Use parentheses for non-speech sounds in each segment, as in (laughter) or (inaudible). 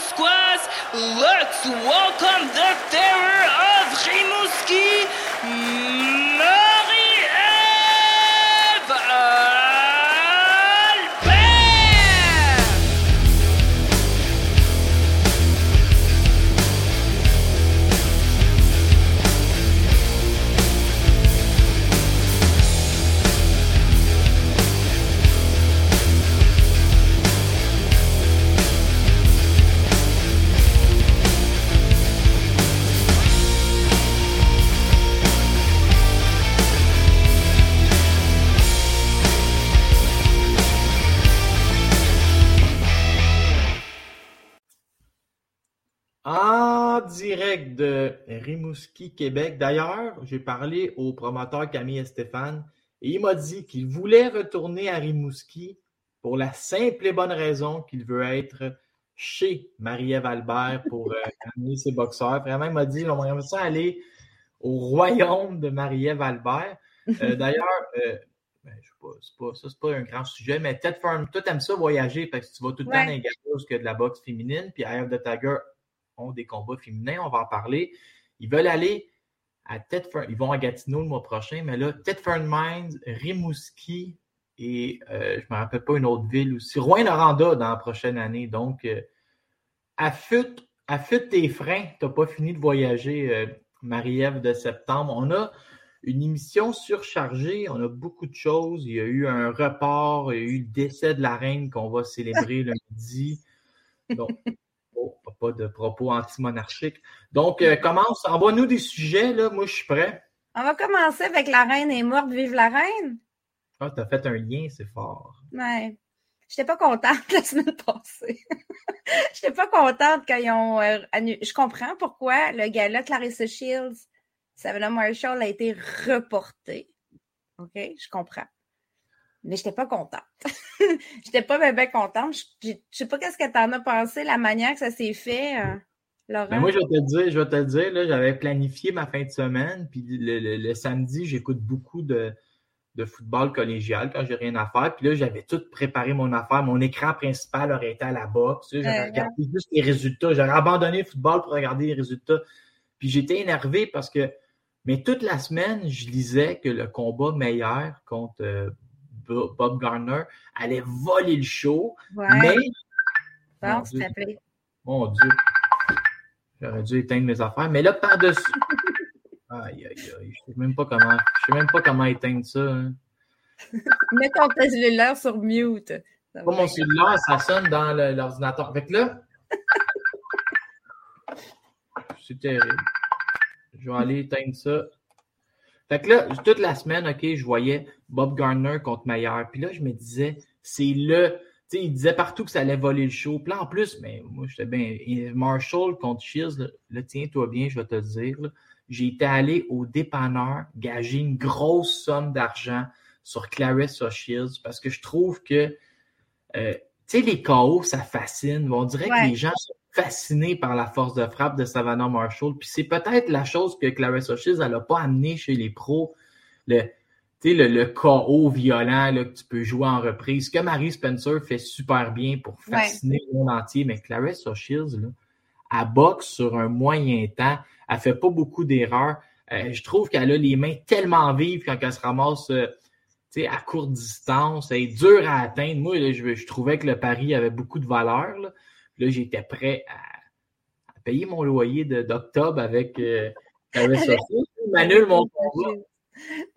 rimousquoise. Let's welcome the terror of Rimouski, De Rimouski, Québec. D'ailleurs, j'ai parlé au promoteur Camille et Stéphane et il m'a dit qu'il voulait retourner à Rimouski pour la simple et bonne raison qu'il veut être chez Marie-Ève Albert pour euh, (laughs) amener ses boxeurs. Vraiment, il m'a dit on aimerait ça aller au royaume de Marie-Ève Albert. Euh, (laughs) D'ailleurs, euh, ben, je sais pas, c'est pas, ça, c'est pas un grand sujet, mais Ted Farm, toi, t'aimes ça voyager parce que tu vas tout le temps dans les que de la boxe féminine, puis Eye of the Tiger des combats féminins, on va en parler. Ils veulent aller à Thetford, ils vont à Gatineau le mois prochain, mais là, Thetford Mines, Rimouski et euh, je ne me rappelle pas une autre ville aussi, Rouen-Noranda dans la prochaine année. Donc, euh, affûte, tes freins, tu n'as pas fini de voyager, euh, Marie-Ève de septembre. On a une émission surchargée, on a beaucoup de choses. Il y a eu un report, il y a eu le décès de la reine qu'on va célébrer lundi. Donc, pas de propos anti-monarchiques. Donc, euh, commence, envoie-nous des sujets, là. Moi, je suis prêt. On va commencer avec La Reine est morte, vive la Reine. Ah, tu as fait un lien, c'est fort. Ouais. J'étais pas contente (laughs) la semaine passée. (laughs) J'étais pas contente quand ils ont euh, annu- Je comprends pourquoi le gala Clarissa Shields, Savannah Marshall a été reporté. OK? Je comprends. Mais j'étais pas contente. (laughs) j'étais pas bien, bien contente. Je je- je sais pas qu'est-ce que t'en as pensé, la manière que ça s'est fait, euh, Laurent. Ben, moi, je vais te le dire, je vais te le dire, là, j'avais planifié ma fin de semaine, puis le, le- le samedi, j'écoute beaucoup de, de football collégial quand j'ai rien à faire. Puis là, j'avais tout préparé mon affaire. Mon écran principal aurait été à la boxe. tu sais, J'avais Ouais, regardé juste les résultats. J'aurais abandonné le football pour regarder les résultats. Puis j'étais énervé parce que, mais toute la semaine, je lisais que le combat meilleur contre euh, Bob Garner allait voler le show. Ouais. Mais, Bon, Mon s'il Dieu. te plaît. mon Dieu, j'aurais dû éteindre mes affaires. Mais là, par-dessus. (laughs) Aïe, aïe, aïe. Je sais même pas comment. Je sais même pas comment éteindre ça. hein. (laughs) Mets ton cellulaire sur mute. Pas mon cellulaire, ça sonne dans l'ordinateur. Fait que là. (laughs) C'est terrible. Je vais aller éteindre ça. Fait que là, toute la semaine, OK, je voyais Bob Garner contre Mayer. Puis là, je me disais, c'est le. Tu sais, il disait partout que ça allait voler le show. Puis là, en plus, mais moi, j'étais bien. Marshall contre Shields, là, là, tiens-toi bien, je vais te le dire. été allé au dépanneur gager une grosse somme d'argent sur Clarissa Shields parce que je trouve que, euh, tu sais, les KO, ça fascine. On dirait Ouais. que les gens sont fascinés par la force de frappe de Savannah Marshall. Puis c'est peut-être la chose que Clarissa Shields, elle n'a pas amené chez les pros. Le, tu sais, le, le KO violent là, que tu peux jouer en reprise, que Marie Spencer fait super bien pour Ouais. fasciner le monde entier, mais Clarissa Shields, là, elle boxe sur un moyen temps, elle fait pas beaucoup d'erreurs. Euh, je trouve qu'elle a les mains tellement vives quand elle se ramasse euh, à courte distance. Elle est dure à atteindre. Moi, là, je, je trouvais que le pari avait beaucoup de valeur. Là, j'étais prêt à, à payer mon loyer d'octobre avec euh, Clarissa Shields. Je m'annule mon combat.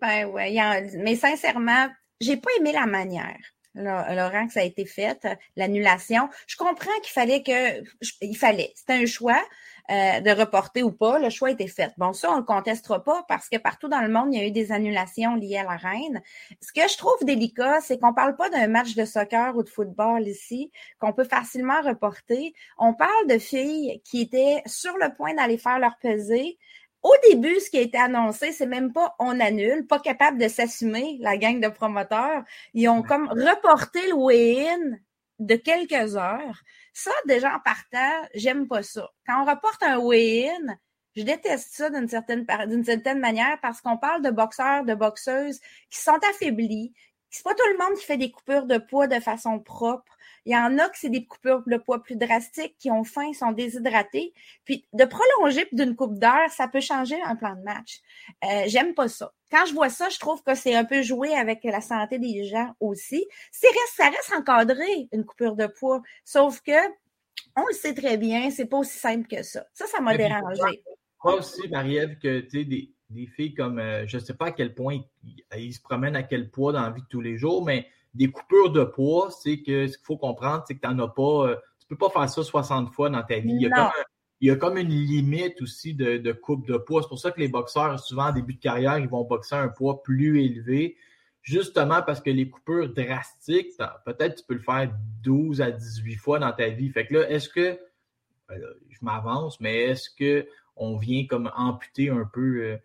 Ben ouais, mais sincèrement, j'ai pas aimé la manière. Laurent, que ça a été fait, euh, l'annulation. Je comprends qu'il fallait que, il fallait, c'était un choix euh, de reporter ou pas. Le choix été fait. Bon, ça, on le contestera pas parce que partout dans le monde, il y a eu des annulations liées à la reine. Ce que je trouve délicat, c'est qu'on parle pas d'un match de soccer ou de football ici, qu'on peut facilement reporter. On parle de filles qui étaient sur le point d'aller faire leur pesée au début, ce qui a été annoncé, c'est même pas on annule, pas capable de s'assumer, la gang de promoteurs. Ils ont comme reporté le weigh-in de quelques heures. Ça, déjà en partant, j'aime pas ça. Quand on reporte un weigh-in, je déteste ça d'une certaine, d'une certaine manière parce qu'on parle de boxeurs, de boxeuses qui sont affaiblis. C'est pas tout le monde qui fait des coupures de poids de façon propre. Il y en a qui c'est des coupures de poids plus drastiques, qui ont faim, sont déshydratés. Puis de prolonger d'une coupe d'heure, ça peut changer un plan de match. Euh, J'aime pas ça. Quand je vois ça, je trouve que c'est un peu joué avec la santé des gens aussi. Ça reste encadré, une coupure de poids. Sauf que on le sait très bien, c'est pas aussi simple que ça. Ça, ça m'a dérangé crois aussi, Marie-Ève, que des, des filles comme, euh, je ne sais pas à quel point ils, se promènent à quel poids dans la vie de tous les jours, mais des coupures de poids, c'est que ce qu'il faut comprendre, c'est que tu n'en as pas, euh, tu peux pas faire ça 60 fois dans ta vie. Il y, a comme une limite aussi de, coupe de poids. C'est pour ça que les boxeurs, souvent en début de carrière, ils vont boxer un poids plus élevé, justement parce que les coupures drastiques, peut-être tu peux le faire 12 à 18 fois dans ta vie. Fait que là, est-ce que, ben je m'avance, mais est-ce que on vient comme amputer un peu euh,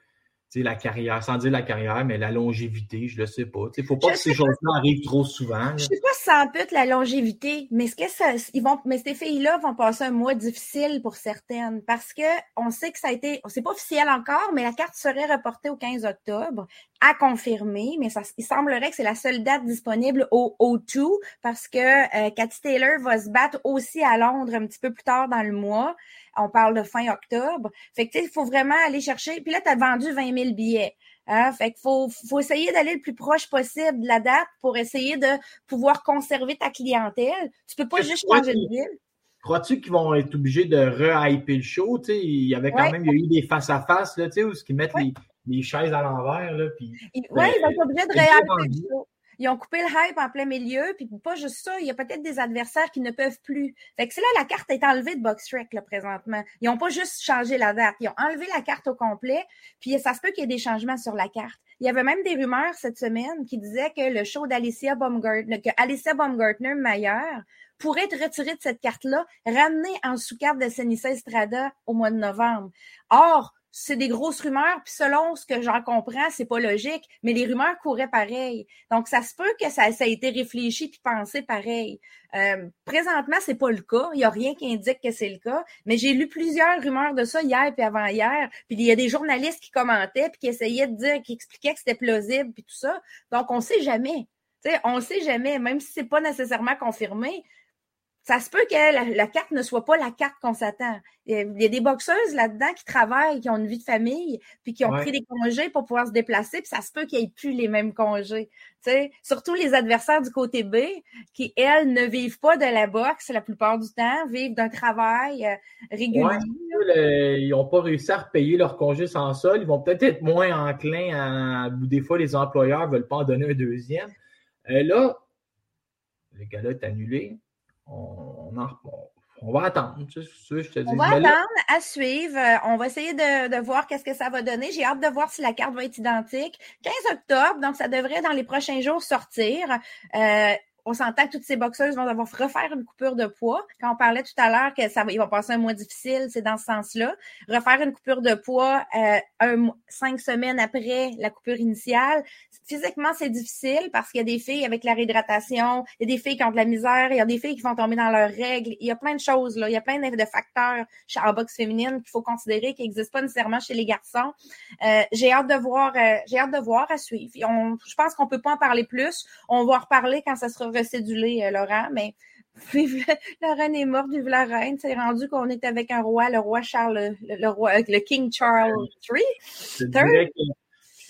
la carrière, sans dire la carrière, mais la longévité, je ne le sais pas. Il ne faut pas que ces choses-là arrivent trop souvent. Je ne sais pas si ça ampute la longévité, mais ce que ça, ils vont, mais ces filles-là vont passer un mois difficile pour certaines parce que on sait que ça a été, c'est pas officiel encore, mais la carte serait reportée au 15 octobre à confirmer, mais ça, il semblerait que c'est la seule date disponible au O2 parce que euh, Cathy Taylor va se battre aussi à Londres un petit peu plus tard dans le mois. On parle de fin octobre. Fait que, il faut vraiment aller chercher. Puis là, tu as vendu 20 000 billets. Hein? Fait qu'il faut, faut essayer d'aller le plus proche possible de la date pour essayer de pouvoir conserver ta clientèle. Tu peux pas juste changer de ville. Crois-tu qu'ils vont être obligés de re-hyper le show? il y avait quand même il y a eu des face-à-face, là, où ils mettent les, les, chaises à l'envers. Oui, ils vont être obligés de re-hyper le show. Ils ont coupé le hype en plein milieu, puis pas juste ça, il y a peut-être des adversaires qui ne peuvent plus. Fait que c'est là la carte est enlevée de BoxTrack là présentement. Ils n'ont pas juste changé la date, ils ont enlevé la carte au complet, puis ça se peut qu'il y ait des changements sur la carte. Il y avait même des rumeurs cette semaine qui disaient que le show d'Alicia Baumgartner, que Alicia Baumgartner Mayer pourrait être retiré de cette carte-là, ramené en sous-carte de Senissa Estrada au mois de novembre. Or, c'est des grosses rumeurs, puis selon ce que j'en comprends, c'est pas logique, mais les rumeurs couraient pareil. Donc, ça se peut que ça, ça a été réfléchi puis pensé pareil. Euh, présentement, c'est pas le cas. Il y a rien qui indique que c'est le cas, mais j'ai lu plusieurs rumeurs de ça hier puis avant-hier. Puis il y a des journalistes qui commentaient puis qui essayaient de dire, qui expliquaient que c'était plausible puis tout ça. Donc, on sait jamais. on sait jamais, même si c'est pas nécessairement confirmé, ça se peut que la, carte ne soit pas la carte qu'on s'attend. Il y a des boxeuses là-dedans qui travaillent, qui ont une vie de famille, puis qui ont pris des congés pour pouvoir se déplacer, puis ça se peut qu'il n'y ait plus les mêmes congés. sais, Surtout les adversaires du côté B, qui, elles, ne vivent pas de la boxe la plupart du temps, vivent d'un travail euh, régulier. ils n'ont pas réussi à repayer leur congé sans sol. Ils vont peut-être être moins enclins à. Des fois, les employeurs ne veulent pas en donner un deuxième. Euh, là, le gars-là est annulé on, va attendre. on va attendre à suivre. Euh, on va essayer de, voir qu'est-ce que ça va donner. J'ai hâte de voir si la carte va être identique. 15 octobre, donc ça devrait dans les prochains jours sortir. Euh, on s'entend que toutes ces boxeuses vont devoir refaire une coupure de poids. Quand on parlait tout à l'heure que va, vont passer un mois difficile, c'est dans ce sens-là. Refaire une coupure de poids euh, cinq semaines après la coupure initiale. Physiquement, c'est difficile parce qu'il y a des filles avec la réhydratation, il y a des filles qui ont de la misère, il y a des filles qui vont tomber dans leurs règles. Il y a plein de choses il y a plein de facteurs chez la boxe féminine qu'il faut considérer qui n'existent pas nécessairement chez les garçons. Euh, j'ai hâte de voir, euh, j'ai hâte de voir à suivre. je pense qu'on peut pas en parler plus. On va en reparler quand ça sera recédulé, euh, Laurent, mais (laughs) la reine est morte, vive la reine. C'est rendu qu'on est avec un roi, le roi Charles, le, roi, le King Charles III.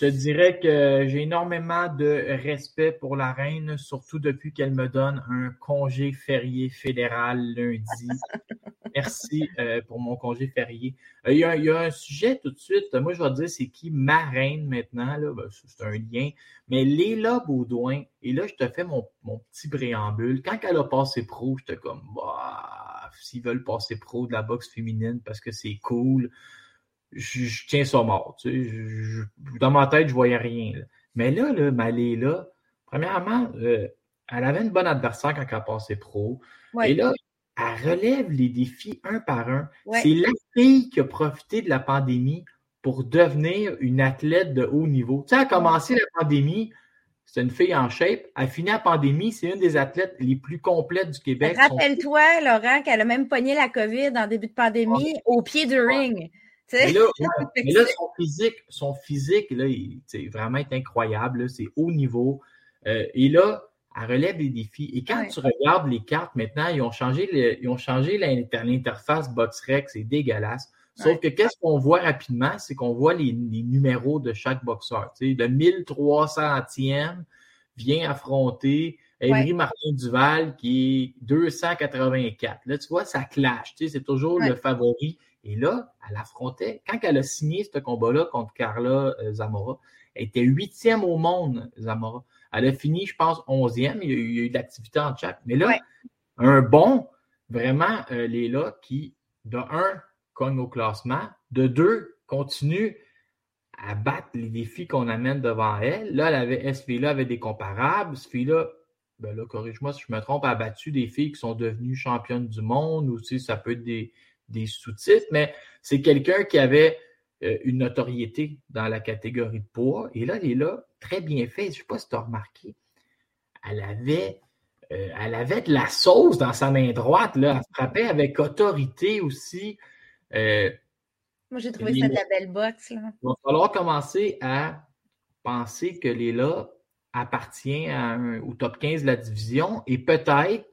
Je te dirais que j'ai énormément de respect pour la reine, surtout depuis qu'elle me donne un congé férié fédéral lundi. (laughs) Merci euh, pour mon congé férié. Euh, il, y a, un sujet tout de suite. Moi, je vais te dire c'est qui ma reine maintenant. Ben, c'est un lien. Mais Léla Baudouin, et là, je te fais mon, petit préambule. Quand elle a passé pro, j'étais comme, bah, s'ils veulent passer pro de la boxe féminine parce que c'est cool je, tiens ça mort. dans ma tête, je voyais rien. Mais là, là Malé, là, premièrement, euh, elle avait une bonne adversaire quand elle passé pro. Et là, elle relève les défis un par un. C'est la fille qui a profité de la pandémie pour devenir une athlète de haut niveau. Tu sais, elle a commencé la pandémie, c'est une fille en shape. Elle finit la pandémie, c'est une des athlètes les plus complètes du Québec. Rappelle-toi, Laurent, qu'elle a même pogné la COVID en début de pandémie au pied du ring. Mais là, (laughs) son physique, son physique, là, il, vraiment est incroyable. C'est haut niveau. Euh, et là, elle relève des défis. Et quand tu regardes les cartes maintenant, ils ont changé, ils ont changé l'interface BoxRec, c'est dégueulasse. Sauf que qu'est-ce qu'on voit rapidement, c'est qu'on voit les, numéros de chaque boxeur. Tu sais, le 1300e vient affronter Henry Martin Duval qui est 284. Là, tu vois, ça clash. Tu sais, c'est toujours le favori. Et là, elle affrontait, quand elle a signé ce combat-là contre Carla euh, Zamora, elle était huitième au monde, Zamora. Elle a fini, je pense, onzième. Il y a eu, de l'activité en chat. Mais là, un bon, vraiment, euh, Léla, qui, de un, cogne au classement, de deux, continue à battre les défis qu'on amène devant elle. Là, elle avait, cette fille-là avait des comparables. Cette fille-là, ben là, corrige-moi si je me trompe, a battu des filles qui sont devenues championnes du monde ou si ça peut être des, des sous-titres, mais c'est quelqu'un qui avait euh, une notoriété dans la catégorie de poids. Et là, elle est là, très bien fait. Je ne sais pas si tu as remarqué. Elle avait, euh, elle avait de la sauce dans sa main droite. Là. Elle frappait avec autorité aussi. Euh, Moi, j'ai trouvé ça de la belle boxe. Là. Il va falloir commencer à penser que Léla appartient au top 15 de la division et peut-être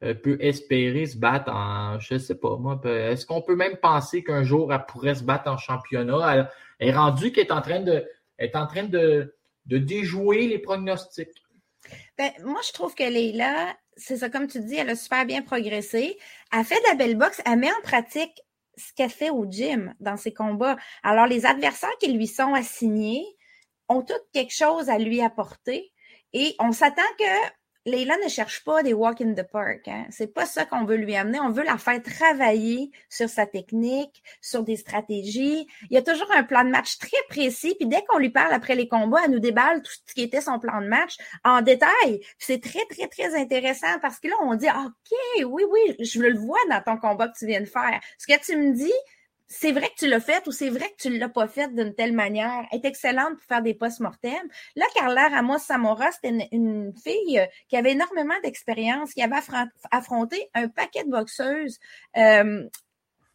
peut espérer se battre en, je sais pas, moi, est-ce qu'on peut même penser qu'un jour elle pourrait se battre en championnat? Elle, est rendue qu'elle est en train de, est déjouer les pronostics. Ben, moi, je trouve que Leila, c'est ça, comme tu dis, elle a super bien progressé. Elle fait de la belle boxe, elle met en pratique ce qu'elle fait au gym dans ses combats. Alors, les adversaires qui lui sont assignés ont tous quelque chose à lui apporter. Et on s'attend que Leila ne cherche pas des walk in the park. Hein. C'est pas ça qu'on veut lui amener. On veut la faire travailler sur sa technique, sur des stratégies. Il y a toujours un plan de match très précis. Puis dès qu'on lui parle après les combats, elle nous déballe tout ce qui était son plan de match en détail. C'est très, très, très intéressant parce que là, on dit, OK, oui, oui, je le vois dans ton combat que tu viens de faire. Ce que tu me dis, c'est vrai que tu l'as fait ou c'est vrai que tu ne l'as pas fait d'une telle manière. Est excellente pour faire des post-mortem. Là, Carla Ramos Samora, c'était une, fille euh, qui avait énormément d'expérience, qui avait affronté un paquet de boxeuses euh,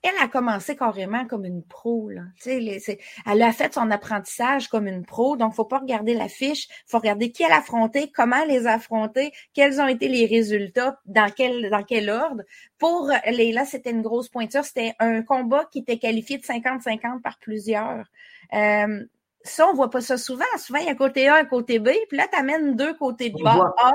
elle a commencé carrément comme une pro. Là. elle a fait son apprentissage comme une pro, donc faut pas regarder la fiche, faut regarder qui elle a affronté, comment les affronter, quels ont été les résultats, dans quel, dans quel ordre. Pour Leila, c'était une grosse pointure. C'était un combat qui était qualifié de 50-50 par plusieurs. Euh, ça, on voit pas ça souvent. Souvent, il y a côté A, un côté B, puis là, tu amènes deux côtés de bas A.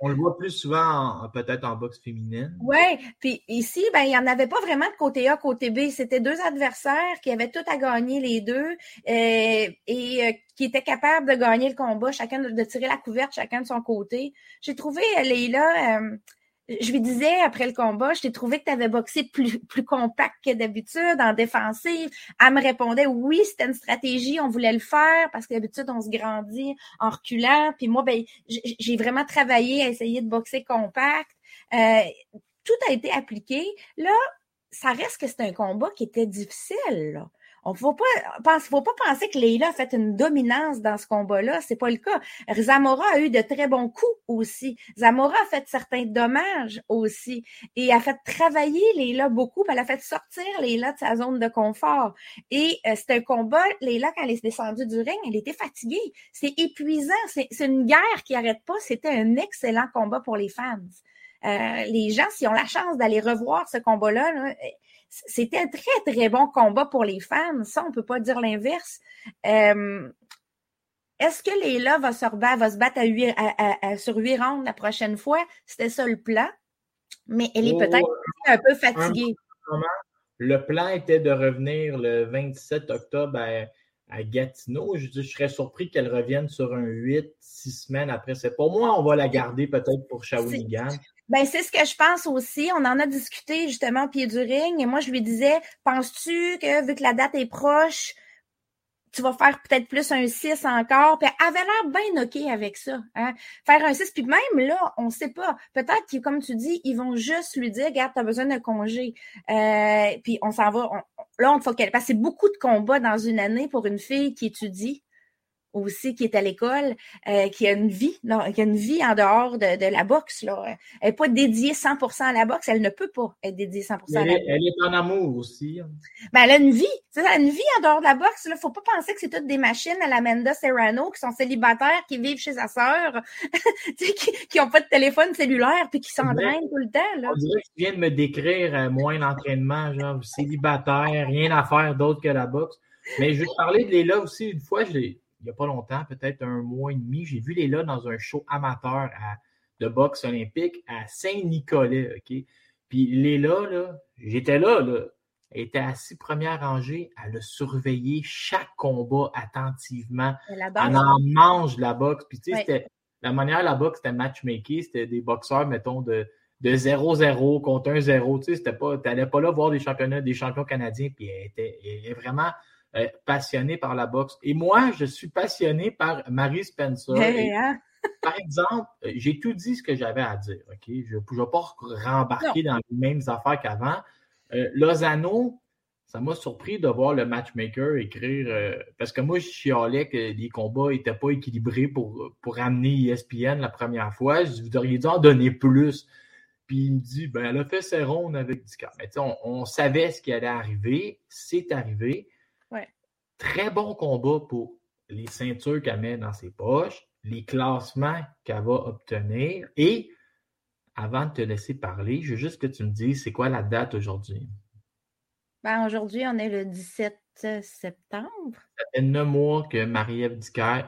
On le voit plus souvent, peut-être en boxe féminine. Oui, puis ici, ben, il n'y en avait pas vraiment de côté A, côté B. C'était deux adversaires qui avaient tout à gagner, les deux, euh, et euh, qui étaient capables de gagner le combat, chacun de, tirer la couverte, chacun de son côté. J'ai trouvé Leila... Euh, je lui disais après le combat, je t'ai trouvé que tu avais boxé plus, plus compact que d'habitude, en défensive. Elle me répondait oui, c'était une stratégie, on voulait le faire parce que d'habitude, on se grandit en reculant. Puis moi, ben, j'ai vraiment travaillé à essayer de boxer compact. Euh, tout a été appliqué. Là, ça reste que c'est un combat qui était difficile. Là. On faut pas, faut pas penser que Leila a fait une dominance dans ce combat-là. C'est pas le cas. Zamora a eu de très bons coups aussi. Zamora a fait certains dommages aussi. Et a fait travailler Leila beaucoup. Puis elle a fait sortir Leila de sa zone de confort. Et euh, c'est un combat, Leila, quand elle est descendue du ring, elle était fatiguée. C'est épuisant. C'est une guerre qui n'arrête pas. C'était un excellent combat pour les fans. Euh, les gens, s'ils ont la chance d'aller revoir ce combat-là, là c'était un très, très bon combat pour les fans. Ça, on ne peut pas dire l'inverse. Euh, est-ce que Léla va se, va se battre à sur huit rounds la prochaine fois? C'était ça le plan. Mais elle est oh, peut-être un peu fatiguée. Le plan était de revenir le 27 octobre à, Gatineau. Je, je, serais surpris qu'elle revienne sur un 8, six semaines après. C'est pour moi, on va la garder peut-être pour Shawinigan. Ben, c'est ce que je pense aussi. On en a discuté justement au pied du ring. Et moi, je lui disais, penses-tu que vu que la date est proche, tu vas faire peut-être plus un 6 encore? Puis elle avait l'air bien OK avec ça. Hein? Faire un 6, puis même là, on sait pas. Peut-être que, comme tu dis, ils vont juste lui dire, regarde, tu as besoin d'un congé. Euh, puis on s'en va. là, on te qu'elle Parce que c'est beaucoup de combats dans une année pour une fille qui étudie aussi qui est à l'école, euh, qui a une vie, qui a une vie en dehors de, de la boxe. Là. Elle n'est pas dédiée 100% à la boxe, elle ne peut pas être dédiée 100% à la boxe. Elle est en amour aussi. Ben, elle a une vie. Elle a une vie en dehors de la boxe. Il ne faut pas penser que c'est toutes des machines à la Menda Serrano qui sont célibataires, qui vivent chez sa sœur, (laughs) qui n'ont pas de téléphone cellulaire puis qui s'entraînent tout le temps. Là. On dirait que tu viens de me décrire euh, moins d'entraînement, genre célibataire, rien à faire d'autre que la boxe. Mais je vais te parler de Léla aussi. Une fois, je l'ai il n'y a pas longtemps, peut-être un mois et demi, j'ai vu Léla dans un show amateur de boxe olympique à Saint-Nicolas. OK? Puis Léla, là, j'étais là, là. Elle était assise première rangée. Elle a surveillé chaque combat attentivement. Elle en mange la boxe. Puis tu sais, la manière la boxe, c'était matchmaking. C'était des boxeurs, mettons, de, de 0-0 contre 1-0. Tu sais, c'était pas, t'allais pas là voir des championnats, des champions canadiens. Puis elle était elle vraiment euh, passionné par la boxe. Et moi, je suis passionné par Marie Spencer. Hein? (laughs) par exemple, euh, j'ai tout dit ce que j'avais à dire. Je ne vais pas rembarquer dans les mêmes affaires qu'avant. Euh, Lozano, ça m'a surpris de voir le matchmaker écrire, parce que moi, je chialais que les combats n'étaient pas équilibrés pour, pour amener ESPN la première fois. Je vous auriez dû en donner plus. Puis il me dit, ben, elle a fait ses rondes avec Discord. Mais on, on savait ce qui allait arriver. C'est arrivé. Très bon combat pour les ceintures qu'elle met dans ses poches, les classements qu'elle va obtenir. Et avant de te laisser parler, je veux juste que tu me dises, c'est quoi la date aujourd'hui? Ben, aujourd'hui, on est le 17 septembre. Ça fait neuf mois que Marie-Ève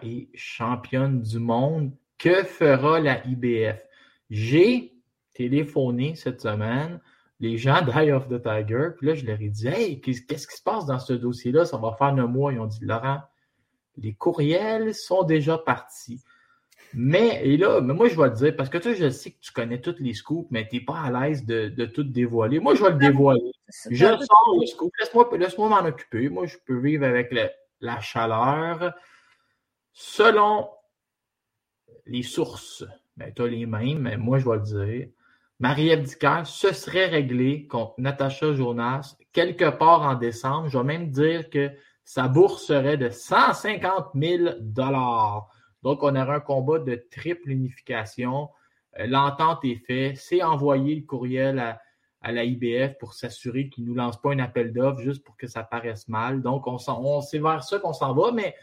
est championne du monde. Que fera la IBF? J'ai téléphoné cette semaine les gens d'Eye of the Tiger. Puis là, je leur ai dit Hey, qu'est-ce qui se passe dans ce dossier-là? Ça va faire un mois. Ils ont dit Laurent, les courriels sont déjà partis. Mais, et là, mais moi, je vais le dire, parce que toi, je sais que tu connais tous les scoops, mais tu n'es pas à l'aise de, de, tout dévoiler. Moi, je vais le dévoiler. Je sors le scoop. Laisse-moi m'en occuper. Moi, je peux vivre avec la chaleur. Selon les sources, ben, tu as les mêmes, mais moi, je vais le dire. Marie-Ève ce serait réglé contre Natacha Jonas quelque part en décembre. Je vais même dire que sa bourse serait de 150 000 Donc, on aurait un combat de triple unification. Euh, l'entente est faite. C'est envoyer le courriel à, la IBF pour s'assurer qu'ils ne nous lancent pas un appel d'offres juste pour que ça paraisse mal. Donc, on, on c'est vers ça qu'on s'en va, mais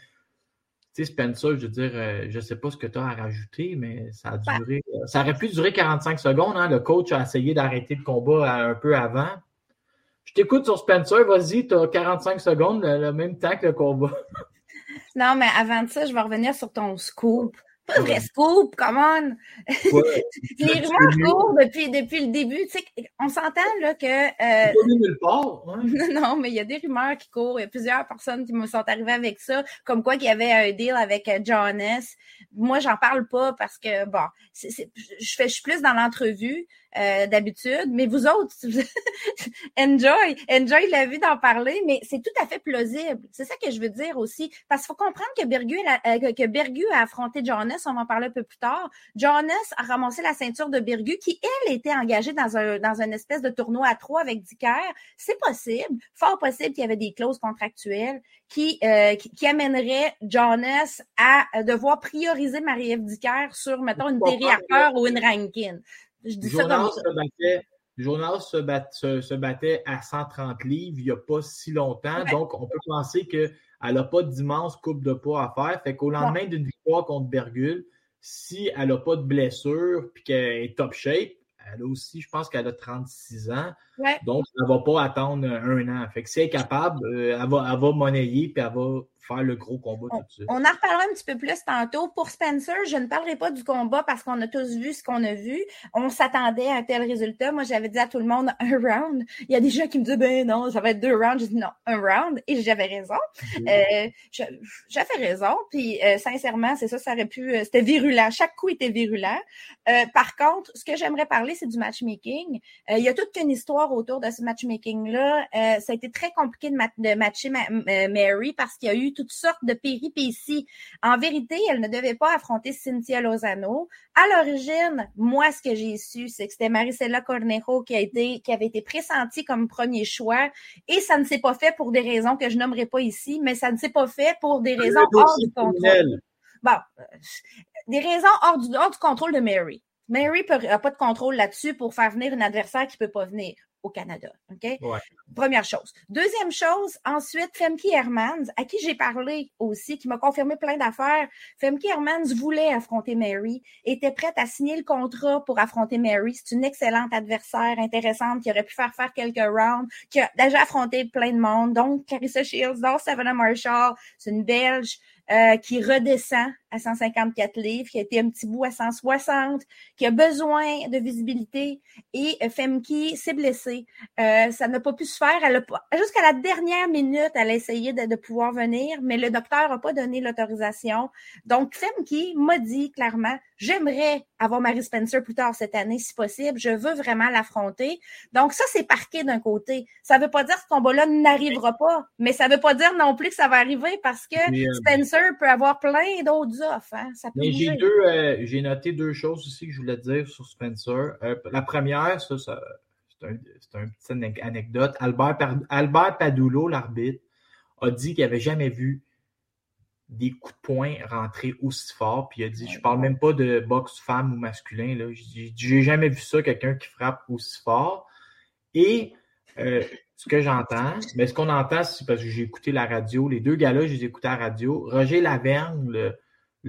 sais, Spencer, je veux dire, euh, je ne sais pas ce que tu as à rajouter, mais ça a duré. Euh, ça aurait pu durer 45 secondes. Hein? Le coach a essayé d'arrêter le combat un peu avant. Je t'écoute sur Spencer, vas-y, tu as 45 secondes, le, même temps que le combat. (laughs) Non, mais avant de ça, je vais revenir sur ton scoop. Pas vrai scoop, come on! (laughs) les rumeurs courent depuis, depuis le début. Tu sais, on s'entend là que. Euh... (laughs) non, mais il y a des rumeurs qui courent. Il y a plusieurs personnes qui me sont arrivées avec ça, comme quoi qu'il y avait un deal avec euh, Jonas. Moi, j'en parle pas parce que bon, je fais, je suis plus dans l'entrevue. Euh, d'habitude. Mais vous autres, (laughs) enjoy, enjoy la vie d'en parler, mais c'est tout à fait plausible. C'est ça que je veux dire aussi. Parce qu'il faut comprendre que Bergu, euh, que Bergu a affronté Jonas, on va en parler un peu plus tard. Jonas a ramassé la ceinture de Bergu, qui, elle, était engagée dans un, dans une espèce de tournoi à trois avec Dicker. C'est possible, fort possible qu'il y avait des clauses contractuelles qui, euh, qui, amèneraient Jonas à devoir prioriser Marie-Ève Dicker sur, mettons, une Terry ou une Rankin. Je dis Jonas se battait, Jonas se, battait à 130 livres il n'y a pas si longtemps. Donc, on peut penser qu'elle n'a pas d'immense coupe de poids à faire. Fait qu'au lendemain d'une victoire contre Bergul, si elle n'a pas de blessure et qu'elle est top shape, elle a aussi, je pense qu'elle a 36 ans. Donc, elle ne va pas attendre un an. Fait que si elle est capable, euh, elle, va, elle va monnayer puis elle va faire le gros combat tout de suite. On en reparlera un petit peu plus tantôt. Pour Spencer, je ne parlerai pas du combat parce qu'on a tous vu ce qu'on a vu. On s'attendait à un tel résultat. Moi, j'avais dit à tout le monde (laughs) un round. Il y a des gens qui me disent, ben non, ça va être deux rounds. J'ai dit non, un round. Et j'avais raison. Euh, j'avais raison. Puis, euh, sincèrement, c'est ça, ça aurait pu, euh, c'était virulent. Chaque coup était virulent. par contre, ce que j'aimerais parler, c'est du matchmaking. il y a toute une histoire autour de ce matchmaking-là. ça a été très compliqué de, matcher Mary parce qu'il y a eu toutes sortes de péripéties. En vérité, elle ne devait pas affronter Cynthia Lozano. À l'origine, moi, ce que j'ai su, c'est que c'était Maricela Cornejo qui a été, qui avait été pressentie comme premier choix. Et ça ne s'est pas fait pour des raisons que je nommerai pas ici, mais ça ne s'est pas fait pour des raisons hors du contrôle. Bon, euh, des raisons hors du, hors du contrôle de Mary. Mary n'a pas de contrôle là-dessus pour faire venir un adversaire qui ne peut pas venir au Canada. OK? Première chose. Deuxième chose, ensuite, Femke Hermans, à qui j'ai parlé aussi, qui m'a confirmé plein d'affaires. Femke Hermans voulait affronter Mary, était prête à signer le contrat pour affronter Mary. C'est une excellente adversaire, intéressante, qui aurait pu faire faire quelques rounds, qui a déjà affronté plein de monde. Donc, Carissa Shields, donc Savannah Marshall, c'est une Belge. Euh, qui redescend à 154 livres, qui a été un petit bout à 160, qui a besoin de visibilité et euh, Femke s'est blessée. Euh, ça n'a pas pu se faire. jusqu'à la dernière minute, elle a essayé de, de pouvoir venir, mais le docteur n'a pas donné l'autorisation. Donc, Femke m'a dit clairement, j'aimerais avoir Mary Spencer plus tard cette année, si possible. Je veux vraiment l'affronter. Donc, ça, c'est parqué d'un côté. Ça ne veut pas dire que ce combat-là n'arrivera pas, mais ça ne veut pas dire non plus que ça va arriver parce que Spencer peut avoir plein d'autres Hein. j'ai deux, euh, j'ai noté deux choses aussi que je voulais dire sur Spencer. Euh, la première, ça, c'est un, une petite anecdote. Albert, Albert Padulo, l'arbitre, a dit qu'il n'avait jamais vu des coups de poing rentrer aussi fort. Puis il a dit, je parle même pas de boxe femme ou masculin. Là. J'ai jamais vu ça, quelqu'un qui frappe aussi fort. Et euh, ce que j'entends, mais ce qu'on entend, c'est parce que j'ai écouté la radio. Les deux gars-là, je les ai écoutés à la radio. Roger Laverne, le,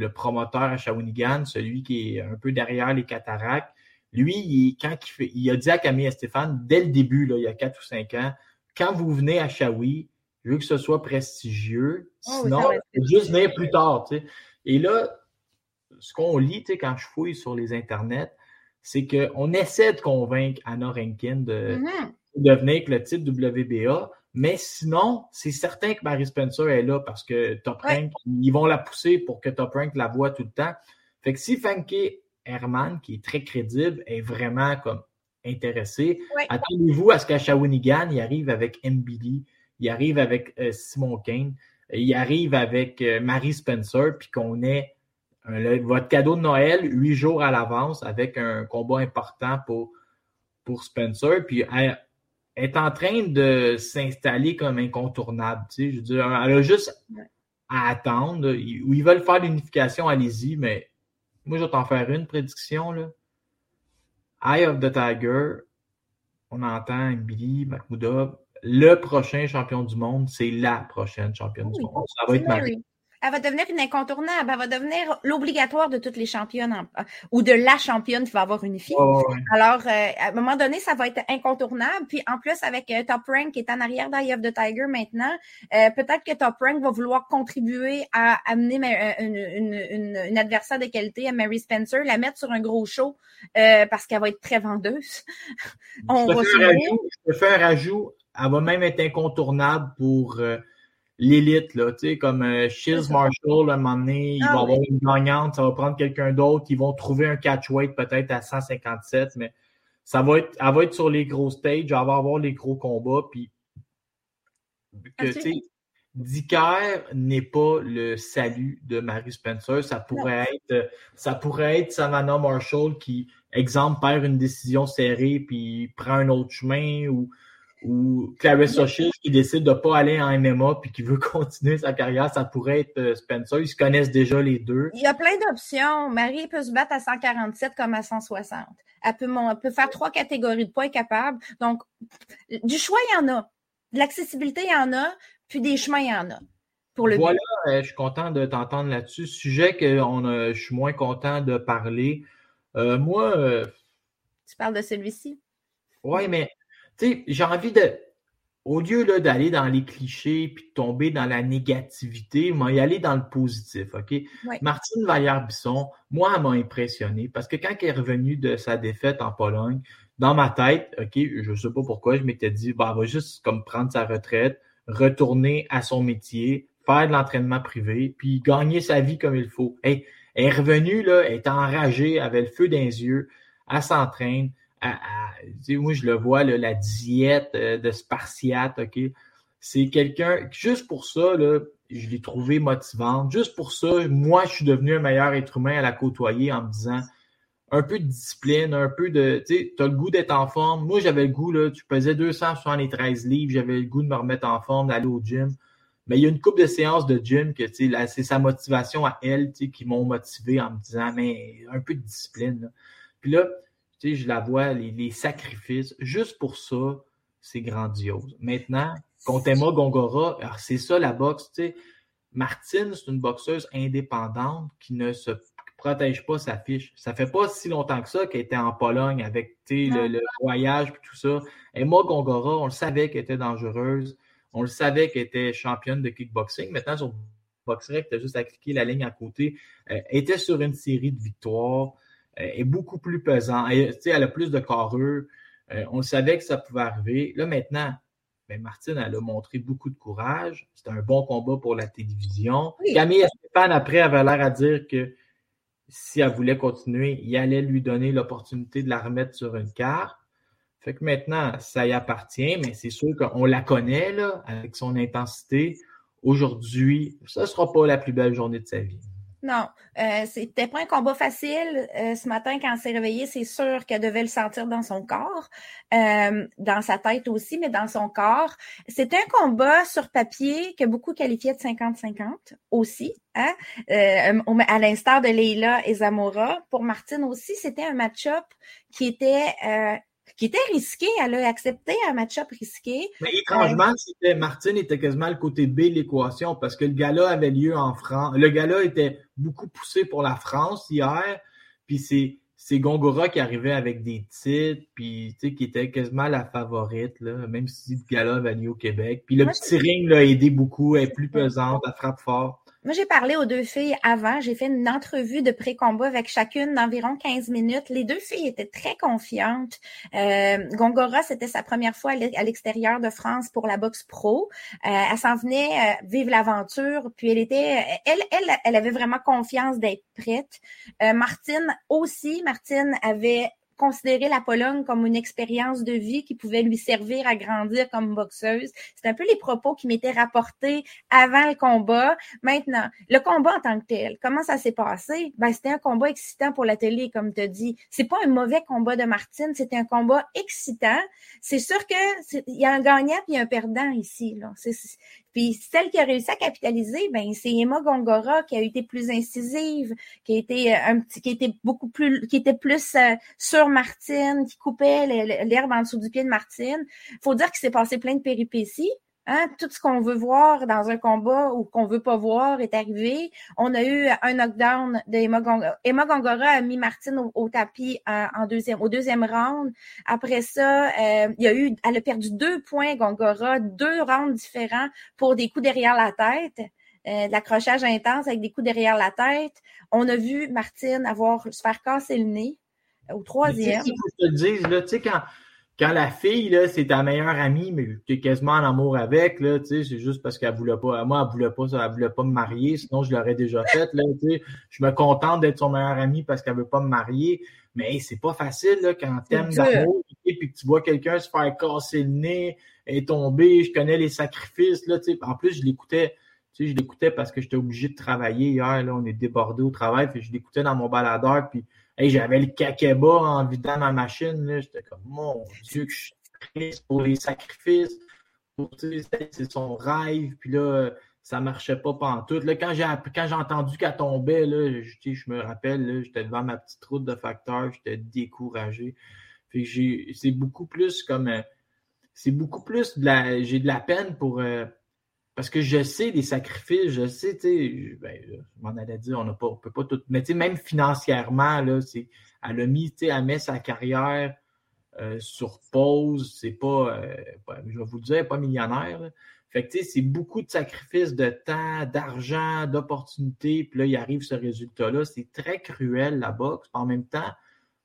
promoteur à Shawinigan, celui qui est un peu derrière les cataractes, lui, il, quand il, fait, il a dit à Camille et Stéphane, dès le début, là, il y a 4 ou 5 ans, quand vous venez à Shawi, je veux que ce soit prestigieux. Ah sinon, juste venir plus tard. Et là, ce qu'on lit quand je fouille sur les internets, c'est qu'on essaie de convaincre Anna Rankin de, mm-hmm de venir avec le titre WBA. Mais sinon, c'est certain que Mary Spencer est là parce que Top Rank, ils vont la pousser pour que Top Rank la voit tout le temps. Fait que si Funky Herman, qui est très crédible, est vraiment comme intéressé, attendez-vous à ce qu'à Shawinigan, il arrive avec MBD, il arrive avec euh, Simon Kane, il arrive avec euh, Mary Spencer, puis qu'on ait votre cadeau de Noël huit jours à l'avance avec un combat important pour, pour Spencer. Puis est en train de s'installer comme incontournable. Tu sais, je veux dire, elle a juste à attendre. Ou ils veulent faire l'unification, allez-y, mais moi, je vais t'en faire une prédiction. Là. Eye of the Tiger, on entend Billy Mahmoudov, le prochain champion du monde, c'est la prochaine championne du monde. Ça va être Marie. Elle va devenir une incontournable. Elle va devenir l'obligatoire de toutes les championnes euh, ou de la championne qui va avoir une fille. Alors, euh, à un moment donné, ça va être incontournable. Puis en plus, avec euh, Top Rank qui est en arrière d'Eye of the Tiger maintenant, peut-être que Top Rank va vouloir contribuer à amener une, une, une, adversaire de qualité à Mary Spencer, la mettre sur un gros show parce qu'elle va être très vendeuse. On je, va faire un rajout, je peux faire un rajout. Elle va même être incontournable pour l'élite, là, tu sais, comme euh, Shiz Marshall, à un moment donné, il ah va avoir une gagnante, ça va prendre quelqu'un d'autre, ils vont trouver un catchweight peut-être à 157, mais ça va être, elle va être sur les gros stages, elle va avoir les gros combats, puis que, tu sais, Dicker n'est pas le salut de Mary Spencer, ça pourrait être, ça pourrait être Savannah Marshall qui, exemple, perd une décision serrée puis prend un autre chemin ou ou Clarissa Shields qui décide de ne pas aller en MMA puis qui veut (laughs) continuer sa carrière, ça pourrait être euh, Spencer. Ils se connaissent déjà les deux. Il y a plein d'options. Marie peut se battre à 147 comme à 160. Elle peut, peut faire trois catégories de poids capable. Donc, du choix, il y en a. De l'accessibilité, il y en a. Puis des chemins, il y en a. Pour le voilà, euh, je suis content de t'entendre là-dessus. Sujet que on je suis moins content de parler. Euh, moi. tu parles de celui-ci? Oui, mais sais, j'ai envie de. Au lieu d'aller dans les clichés puis de tomber dans la négativité, moi, y aller dans le positif. OK? Martine Vallière-Bisson, moi, elle m'a impressionné parce que quand elle est revenue de sa défaite en Pologne, dans ma tête, OK, je ne sais pas pourquoi, je m'étais dit, bah, elle va juste comme prendre sa retraite, retourner à son métier, faire de l'entraînement privé, puis gagner sa vie comme il faut. elle est revenue, là, elle est enragée, elle avait le feu dans les yeux, elle s'entraîne, moi, je le vois, la diète euh, de Spartiate, OK? C'est quelqu'un, juste pour ça, là, je l'ai trouvée motivante. Juste pour ça, moi, je suis devenu un meilleur être humain à la côtoyer en me disant un peu de discipline, un peu de. Tu as le goût d'être en forme. Moi, j'avais le goût, là, tu pesais 273 livres, j'avais le goût de me remettre en forme, d'aller au gym. Mais il y a une couple de séances de gym que c'est sa motivation à elle qui m'ont motivé en me disant mais un peu de discipline. Puis là, je la vois, les, sacrifices, juste pour ça, c'est grandiose. Maintenant, contre Emma Gongora, c'est ça la boxe. Martine, c'est une boxeuse indépendante qui ne se protège pas sa fiche. Ça fait pas si longtemps que ça qu'elle était en Pologne avec le, le, voyage et tout ça. Emma Gongora, on le savait qu'elle était dangereuse. On le savait qu'elle était championne de kickboxing. Maintenant, sur BoxRec, tu as juste à cliquer la ligne à côté. Elle était sur une série de victoires. Elle est beaucoup plus pesante. Elle, elle a plus de carrure. Euh, on savait que ça pouvait arriver. Là, maintenant, ben Martine, elle a montré beaucoup de courage. C'était un bon combat pour la télévision. Camille Stéphane, après, avait l'air à dire que si elle voulait continuer, il allait lui donner l'opportunité de la remettre sur une carte. Fait que maintenant, ça y appartient, mais c'est sûr qu'on la connaît là, avec son intensité. Aujourd'hui, ça ne sera pas la plus belle journée de sa vie. Non, euh, c'était pas un combat facile. Euh, ce matin, quand elle s'est réveillée, c'est sûr qu'elle devait le sentir dans son corps, euh, dans sa tête aussi, mais dans son corps. C'était un combat sur papier que beaucoup qualifiaient de 50-50 aussi, hein? Euh, à l'instar de Leila et Zamora. Pour Martine aussi, c'était un match-up qui était qui était risqué. Elle a accepté un match-up risqué. Mais étrangement, c'était Martine était quasiment le côté B de l'équation parce que le gala avait lieu en France. Le gala était beaucoup poussé pour la France hier. Puis c'est c'est Gongora qui arrivait avec des titres, puis qui était quasiment la favorite, là, même si le gala avait lieu au Québec. Puis le petit ring l'a aidé beaucoup, elle est plus pesante, elle frappe fort. Moi, j'ai parlé aux deux filles avant. J'ai fait une entrevue de pré-combat avec chacune d'environ 15 minutes. Les deux filles étaient très confiantes. Euh, Gongora, c'était sa première fois à l'extérieur de France pour la boxe pro. Euh, elle s'en venait euh, vivre l'aventure. Puis elle était, elle, elle, elle avait vraiment confiance d'être prête. Euh, Martine aussi. Martine avait considérer la Pologne comme une expérience de vie qui pouvait lui servir à grandir comme boxeuse. C'est un peu les propos qui m'étaient rapportés avant le combat. Maintenant, le combat en tant que tel, comment ça s'est passé? Ben, c'était un combat excitant pour la télé, comme tu as dit. C'est pas un mauvais combat de Martine, c'était un combat excitant. C'est sûr que il y a un gagnant et un perdant ici. Là. Puis celle qui a réussi à capitaliser, ben c'est Emma Gongora qui a été plus incisive, qui a été euh, un petit, qui était beaucoup plus, qui était plus euh, sur Martine, qui coupait l'herbe en dessous du pied de Martine. Faut dire qu'il s'est passé plein de péripéties. Hein, tout ce qu'on veut voir dans un combat ou qu'on veut pas voir est arrivé. On a eu un knockdown d'Emma Gongora. Emma Gongora a mis Martine au, tapis en, deuxième, au deuxième round. Après ça, euh, il y a eu, elle a perdu deux points Gongora, deux rounds différents pour des coups derrière la tête. Euh, de l'accrochage intense avec des coups derrière la tête. On a vu Martine avoir se faire casser le nez au troisième. Tu sais, je te dis, là, tu sais, quand, quand la fille, là, c'est ta meilleure amie, mais tu es quasiment en amour avec, là, tu sais, c'est juste parce qu'elle voulait pas, moi, elle voulait pas elle voulait pas me marier, sinon je l'aurais déjà fait, là, tu sais. Je me contente d'être son meilleur ami parce qu'elle veut pas me marier, mais c'est pas facile, là, quand t'aimes l'amour, et puis que tu vois quelqu'un se faire casser le nez, et tomber, je connais les sacrifices, là, tu sais. En plus, je l'écoutais, tu sais, je l'écoutais parce que j'étais obligé de travailler hier, là, on est débordé au travail, puis je l'écoutais dans mon baladeur, puis j'avais le kakeba en vidant ma machine. J'étais comme, mon Dieu, que je suis triste pour les sacrifices. C'est son rêve. Puis là, ça marchait pas pantoute. Là, quand j'ai quand j'ai entendu qu'elle tombait, là, je, je me rappelle, j'étais devant ma petite route de facteur, j'étais découragé. c'est beaucoup plus comme euh, c'est beaucoup plus de la. J'ai de la peine pour. Euh, parce que je sais des sacrifices, je sais, tu sais, ben, je m'en allais dire, on ne peut pas tout. Mais tu sais, même financièrement, là, elle a mis, tu sais, elle met sa carrière euh, sur pause. C'est pas, euh, je vais vous le dire, pas millionnaire. Fait que tu sais, c'est beaucoup de sacrifices de temps, d'argent, d'opportunités. Puis là, il arrive ce résultat-là. C'est très cruel, la boxe. En même temps,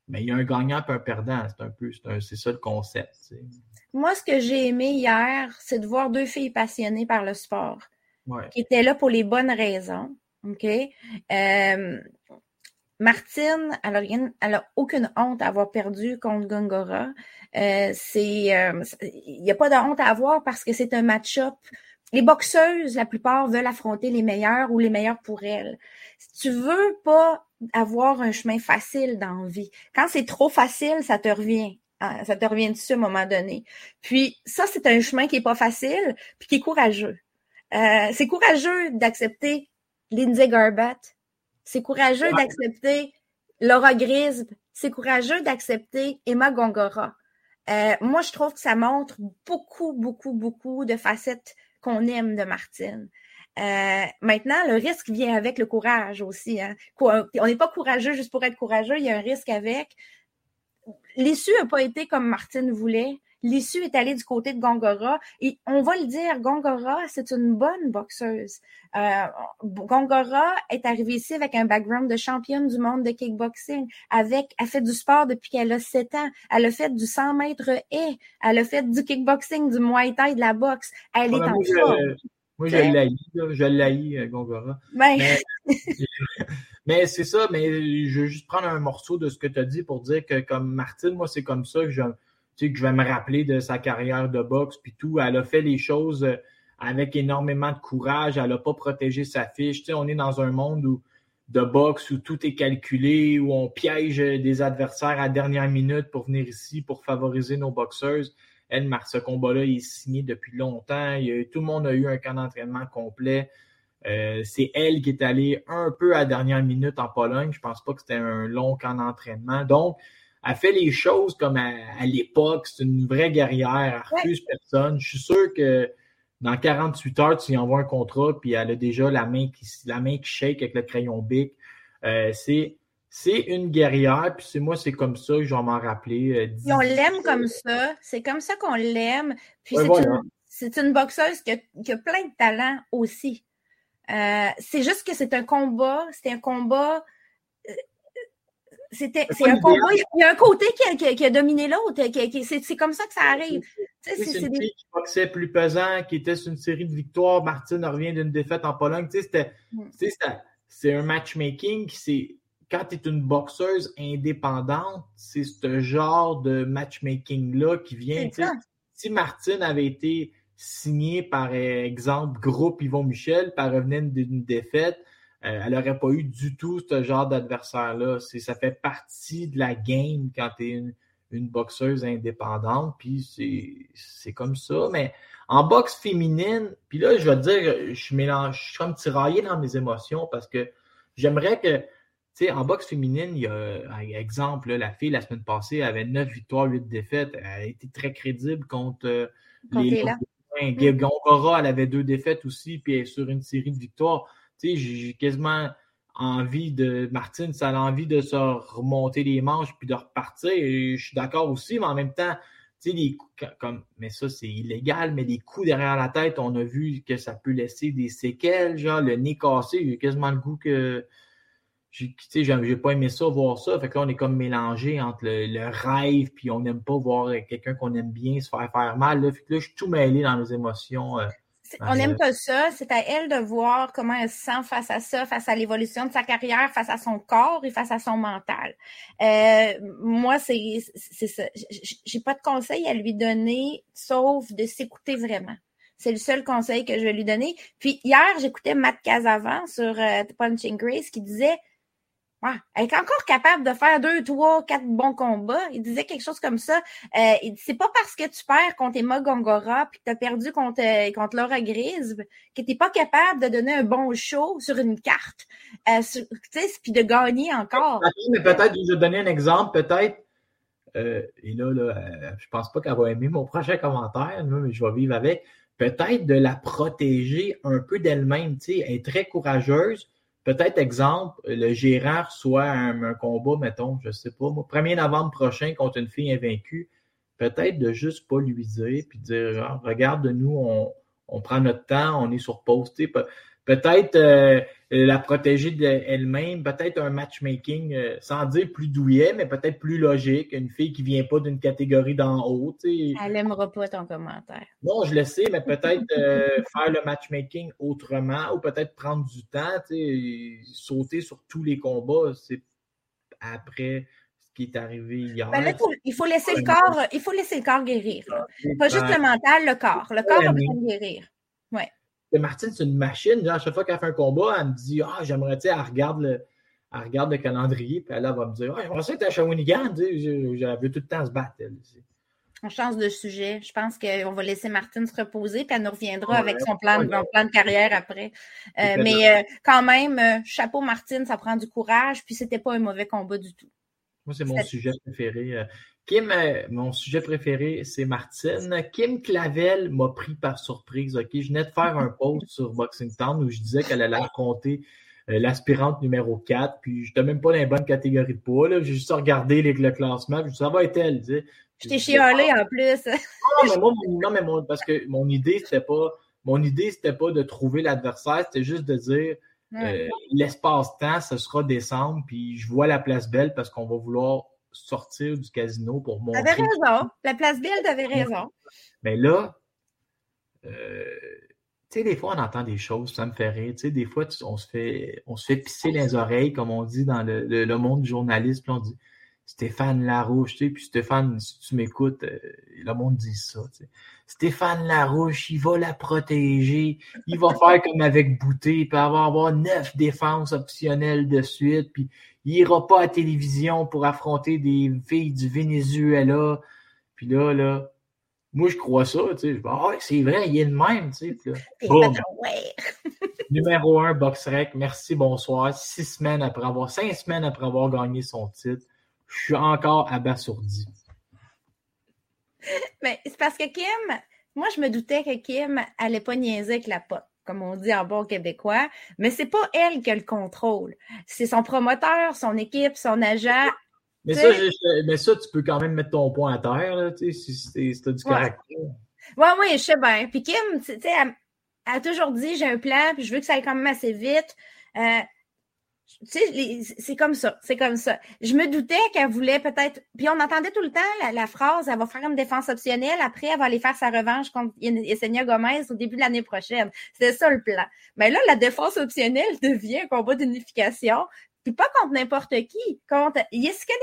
mais il y a un gagnant et un perdant. C'est un peu, c'est ça le concept. Moi, ce que j'ai aimé hier, c'est de voir deux filles passionnées par le sport, qui étaient là pour les bonnes raisons. OK? Euh, Martine, elle n'a aucune honte à avoir perdu contre Gongora. Euh, c'est, il euh, n'y a pas de honte à avoir parce que c'est un match-up les boxeuses, la plupart, veulent affronter les meilleurs ou les meilleurs pour elles. Si tu veux pas avoir un chemin facile dans la vie, quand c'est trop facile, ça te revient. Hein, ça te revient dessus à un moment donné. Puis ça, c'est un chemin qui est pas facile, puis qui est courageux. Euh, c'est courageux d'accepter Lindsay Garbett. C'est courageux d'accepter Laura Grisb. C'est courageux d'accepter Emma Gongora. Euh, moi, je trouve que ça montre beaucoup, beaucoup, beaucoup de facettes qu'on aime de Martine. Euh, maintenant, le risque vient avec le courage aussi. Hein. On n'est pas courageux juste pour être courageux, il y a un risque avec. L'issue n'a pas été comme Martine voulait. L'issue est allée du côté de Gongora. Et on va le dire, Gongora, c'est une bonne boxeuse. Euh, Gongora est arrivée ici avec un background de championne du monde de kickboxing. Avec, elle fait du sport depuis qu'elle a 7 ans. Elle a fait du 100 mètres et Elle a fait du kickboxing, du muay thai, de la boxe. Elle est en forme. Moi, je l'ai, je l'ai, euh, Gongora. Ben. (laughs) (laughs) Mais, c'est ça, mais je veux juste prendre un morceau de ce que tu as dit pour dire que comme Martine, moi, c'est comme ça que je, tu sais, que je vais me rappeler de sa carrière de boxe puis tout. Elle a fait les choses euh, avec énormément de courage. Elle n'a pas protégé sa fiche. Tu sais, on est dans un monde où, de boxe où tout est calculé, où on piège des adversaires à dernière minute pour venir ici pour favoriser nos boxeuses. Elle, ce combat-là, il est signé depuis longtemps. tout le monde a eu un camp d'entraînement complet. Euh, c'est elle qui est allée un peu à la dernière minute en Pologne. Je pense pas que c'était un long camp d'entraînement. Donc, elle fait les choses comme à, l'époque. C'est une vraie guerrière. Elle refuse personne. Je suis sûr que dans 48 heures, tu y envoies un contrat, puis elle a déjà la main qui, la main qui shake avec le crayon bic. Euh, c'est c'est une guerrière, puis c'est moi, c'est comme ça que je vais m'en rappeler. Euh, on l'aime comme ça. C'est comme ça qu'on l'aime. Puis c'est une, boxeuse qui a, plein de talent aussi. Euh, c'est juste que c'est un combat. C'était un combat. Euh, c'était c'est un combat. Il y a un côté qui a, dominé l'autre. C'est comme ça que ça arrive. C'est une des... qui boxait plus pesant, qui était sur une série de victoires. Martine revient d'une défaite en Pologne. Mm. C'est un matchmaking qui s'est quand tu es une boxeuse indépendante, c'est ce genre de matchmaking-là qui vient. Si Martine avait été signée par exemple groupe Yvon Michel, par revenir d'une défaite, euh, elle n'aurait pas eu du tout ce genre d'adversaire-là. Ça fait partie de la game quand tu es une, une, boxeuse indépendante, puis c'est comme ça. Mais en boxe féminine, puis là, je vais te dire, je, mélange, je suis comme tiraillé dans mes émotions parce que j'aimerais que sais, en boxe féminine, il y a, exemple, la fille, la semaine passée, avait 9 victoires, 8 défaites. Elle a été très crédible contre, euh, les. Mm. Gongora, elle avait deux défaites aussi, puis elle est sur une série de victoires. Tu sais, j'ai quasiment envie de. Martine, ça a envie de se remonter les manches puis de repartir. Et je suis d'accord aussi, mais en même temps, tu sais, les coups, comme, mais ça, c'est illégal, mais des coups derrière la tête, on a vu que ça peut laisser des séquelles, genre le nez cassé. J'ai quasiment le goût que j'ai pas aimé ça, voir ça. Fait que là, on est comme mélangé entre le, rêve, puis on n'aime pas voir quelqu'un qu'on aime bien se faire faire mal. Là. Fait que là, je suis tout mêlé dans mes émotions. Euh, on n'aime pas ça. C'est à elle de voir comment elle se sent face à ça, face à l'évolution de sa carrière, face à son corps et face à son mental. Euh, moi, c'est ça. J'ai pas de conseil à lui donner, sauf de s'écouter vraiment. C'est le seul conseil que je vais lui donner. Puis hier, j'écoutais Matt Casavant sur euh, Punching Grace qui disait elle est encore capable de faire deux, trois, quatre bons combats. Il disait quelque chose comme ça. Euh, c'est pas parce que tu perds contre Emma Gongora puis que tu as perdu contre, euh, contre Laura Grisbe que tu pas capable de donner un bon show sur une carte. Euh, puis de gagner encore. Mais peut-être, je vais donner un exemple, peut-être. Euh, et là, là je pense pas qu'elle va aimer mon prochain commentaire, mais je vais vivre avec. Peut-être de la protéger un peu d'elle-même. Elle est très courageuse Peut-être, exemple, le gérard soit un, combat, mettons, je sais pas, moi, 1er novembre prochain contre une fille invaincue. Peut-être de juste pas lui dire, puis dire, regarde, nous, on, on prend notre temps, on est sur pause peut-être euh, la protéger d'elle-même, peut-être un matchmaking, euh, sans dire plus douillet, mais peut-être plus logique. Une fille qui vient pas d'une catégorie d'en haut. Elle n'aimera pas ton commentaire. Non, je le sais, mais peut-être euh, (laughs) faire le matchmaking autrement ou peut-être prendre du temps, sauter sur tous les combats. C'est après ce qui est arrivé hier. Ben il faut laisser le corps, il faut laisser le corps guérir. Pas juste le mental, le corps. Le corps a besoin de guérir. Ouais. Martine, c'est une machine. à chaque fois qu'elle fait un combat, elle me dit Ah, j'aimerais, tu sais, elle regarde le. Elle regarde le calendrier, puis elle va me dire Ah, j'aimerais ça être à Shawinigan, sais, j'avais tout le temps se battre. Elle, on change de sujet. Je pense qu'on va laisser Martine se reposer, puis elle nous reviendra avec son plan, plan de carrière après. Euh, mais euh, quand même, euh, chapeau Martine, ça prend du courage, puis c'était pas un mauvais combat du tout. Moi, c'est mon sujet préféré. Kim, mon sujet préféré, c'est Martine. Kim Clavel m'a pris par surprise. Ok, Je venais de faire un post sur Boxing Town où je disais qu'elle allait affronter l'aspirante numéro 4. Puis je n'étais même pas dans la bonne catégorie de poids. J'ai juste regardé le classement. Puis ça va être elle. Je t'ai chialé en plus. non, mais, moi, parce que mon idée, c'était pas. Mon idée, c'était pas de trouver l'adversaire, c'était juste de dire euh, l'espace-temps, ce sera décembre, puis je vois la place belle parce qu'on va vouloir sortir du casino pour montrer. T'avais raison. La place belle, t'avais raison. Mais là, euh, tu sais, des fois, on entend des choses, ça me fait rire. Tu sais, des fois, on, se fait, on se fait pisser les oreilles, comme on dit dans le, le monde du journalisme. On dit Stéphane Larouche, tu sais, puis Stéphane, si tu m'écoutes, euh, le monde dit ça, tu sais. Stéphane Larouche, il va la protéger, il va faire comme avec Bouté, il peut avoir, avoir neuf défenses optionnelles de suite, puis il ira pas à télévision pour affronter des filles du Venezuela. Puis là, là, moi, je crois ça, tu sais. Ah c'est vrai, il est le même, tu sais. (laughs) (laughs) Numéro un, BoxRec, merci, bonsoir. Six semaines après avoir, cinq semaines après avoir gagné son titre je suis encore abasourdi. Mais c'est parce que Kim, moi, je me doutais que Kim allait pas niaiser avec la pote, comme on dit en bon québécois, mais c'est pas elle qui a le contrôle. C'est son promoteur, son équipe, son agent. Mais ça, mais ça, tu peux quand même mettre ton point à terre, là, si, si tu as du caractère. Oui, oui, je sais bien. Puis Kim, tu sais, elle, a toujours dit j'ai un plan, puis je veux que ça aille quand même assez vite. Euh, c'est comme ça, c'est comme ça. Je me doutais qu'elle voulait peut-être. Puis on entendait tout le temps la, phrase elle va faire une défense optionnelle, après elle va aller faire sa revanche contre Yesenia Gomez au début de l'année prochaine. C'était ça le plan. Mais là, la défense optionnelle (laughs) devient un combat d'unification. Puis pas contre n'importe qui, contre Jessica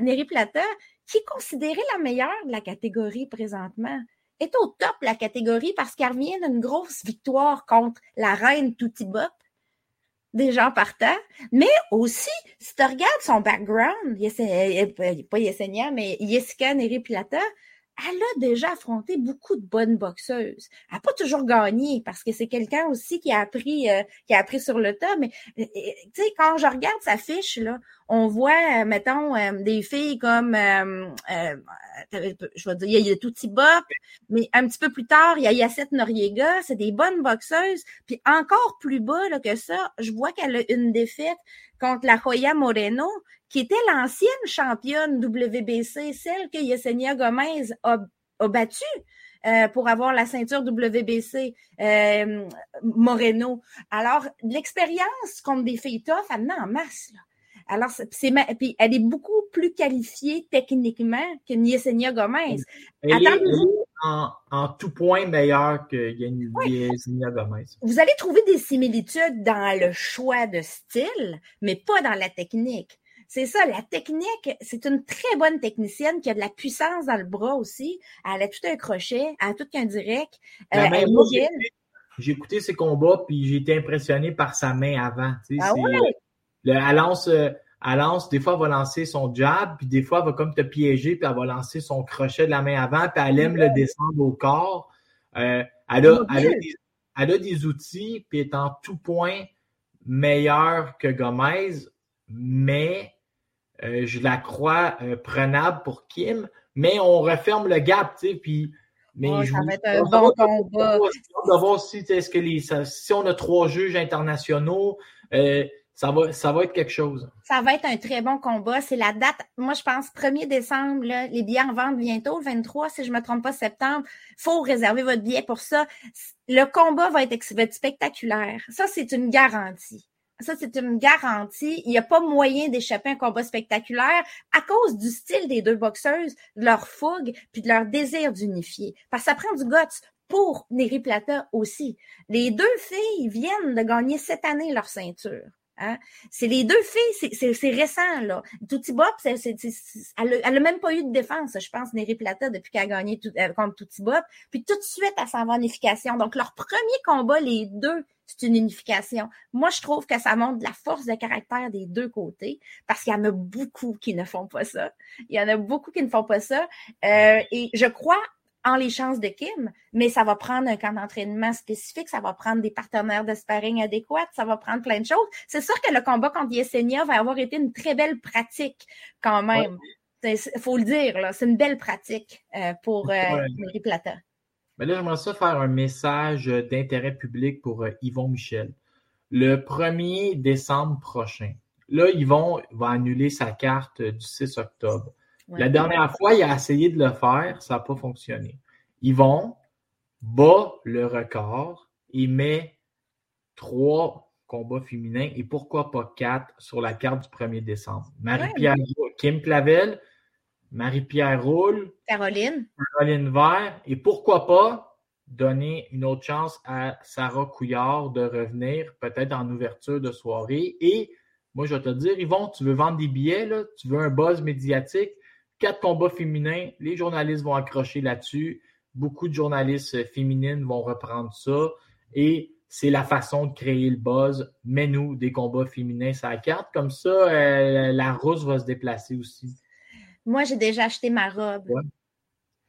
Neri Plata, qui est considérée la meilleure de la catégorie présentement est au top la catégorie parce qu'elle revient d'une grosse victoire contre la reine Toutibop des gens partant, mais aussi, si tu regardes son background, pas Yesenia, mais Jessica Neri Plata, elle a déjà affronté beaucoup de bonnes boxeuses. Elle n'a pas toujours gagné parce que c'est quelqu'un aussi qui a appris euh, qui a appris sur le tas. Mais euh, euh, tu sais, quand je regarde sa fiche, là, on voit, mettons, des filles comme je vais dire, il y a Touti Bop, mais un petit peu plus tard, il y a Yacette Noriega, c'est des bonnes boxeuses. Puis encore plus bas que ça, je vois qu'elle a une défaite contre la Joya Moreno, qui était l'ancienne championne WBC, celle que Yesenia Gomez a, a battue. Euh, pour avoir la ceinture WBC euh, Moreno. Alors, l'expérience contre des filles tough, elle en masse. Là. Alors, c'est puis elle est beaucoup plus qualifiée techniquement que Yesenia Gomez. Elle est, en, tout point meilleure que Yesenia Gomez. Vous allez trouver des similitudes dans le choix de style, mais pas dans la technique. C'est ça, la technique, c'est une très bonne technicienne qui a de la puissance dans le bras aussi. Elle a tout un crochet, elle a tout qu'un direct. Euh, j'ai écouté ses combats, puis j'ai été impressionné par sa main avant. ah ouais? elle, lance, euh, elle lance, des fois, elle va lancer son jab, puis des fois, elle va comme te piéger, puis elle va lancer son crochet de la main avant, puis elle aime le descendre au corps. Euh, elle, a, elle, a des, outils, puis est en tout point meilleure que Gomez, mais euh, je la crois prenable pour Kim, mais on referme le gap, tu sais, puis... Mais ça va être un bon combat. On voir si, est-ce que les, si on a trois juges internationaux, euh, ça va, ça va être quelque chose. Ça va être un très bon combat. C'est la date, moi je pense 1er décembre, les billets en vente bientôt, le 23, si je ne me trompe pas, septembre. Il faut réserver votre billet pour ça. Le combat va être, spectaculaire. Ça, c'est une garantie. Ça, c'est une garantie. Il n'y a pas moyen d'échapper à un combat spectaculaire à cause du style des deux boxeuses, de leur fougue, puis de leur désir d'unifier. Parce que ça prend du guts pour Neri Plata aussi. Les deux filles viennent de gagner cette année leur ceinture. Hein? C'est les deux filles, c'est récent, là. Bop, elle n'a même pas eu de défense, je pense, Neri Plata, depuis qu'elle a gagné tout, euh, contre Tutti Bop. Puis tout de suite, elle s'en va en unification. Donc, leur premier combat, les deux, c'est une unification. Moi, je trouve que ça montre la force de caractère des deux côtés, parce qu'il y en a beaucoup qui ne font pas ça. Il y en a beaucoup qui ne font pas ça. Euh, et je crois en les chances de Kim, mais ça va prendre un camp d'entraînement spécifique, ça va prendre des partenaires de sparring adéquats, ça va prendre plein de choses. C'est sûr que le combat contre Yesenia va avoir été une très belle pratique quand même. Il faut le dire, c'est une belle pratique euh, pour euh, Mary Plata. Mais là, j'aimerais ça faire un message d'intérêt public pour euh, Yvon Michel. Le 1er décembre prochain, là, Yvon va annuler sa carte du 6 octobre. La dernière fois, il a essayé de le faire, ça n'a pas fonctionné. Yvon bat le record et met trois combats féminins et pourquoi pas quatre sur la carte du 1er décembre. Marie-Pierre Kim Clavel, Marie-Pierre Roule, Caroline. Caroline Vert et pourquoi pas donner une autre chance à Sarah Couillard de revenir peut-être en ouverture de soirée. Et moi, je vais te dire, Yvon, tu veux vendre des billets, là, tu veux un buzz médiatique, quatre combats féminins, les journalistes vont accrocher là-dessus. Beaucoup de journalistes féminines vont reprendre ça. Et c'est la façon de créer le buzz. Mets-nous des combats féminins sur la carte. Comme ça, euh, la rousse va se déplacer aussi. Moi, j'ai déjà acheté ma robe.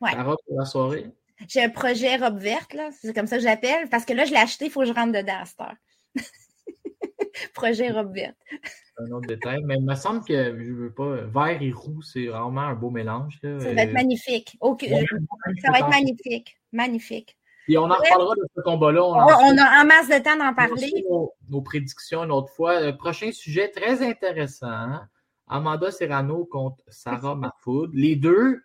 Ouais. robe pour la soirée? J'ai un projet robe verte, là. C'est comme ça que j'appelle. Parce que là, je l'ai acheté, il faut que je rentre dedans à cette heure. (laughs) projet robe verte un autre détail. Mais il me semble que je veux pas. Vert et roux, c'est vraiment un beau mélange. Ça va être magnifique. ça va être magnifique. Magnifique. Et on en reparlera de ce combat-là. On, a en masse de temps d'en parler. Nos, prédictions une autre fois. Euh, prochain sujet très intéressant. Hein. Amanda Serrano contre Sarah Mahfoud. Les deux,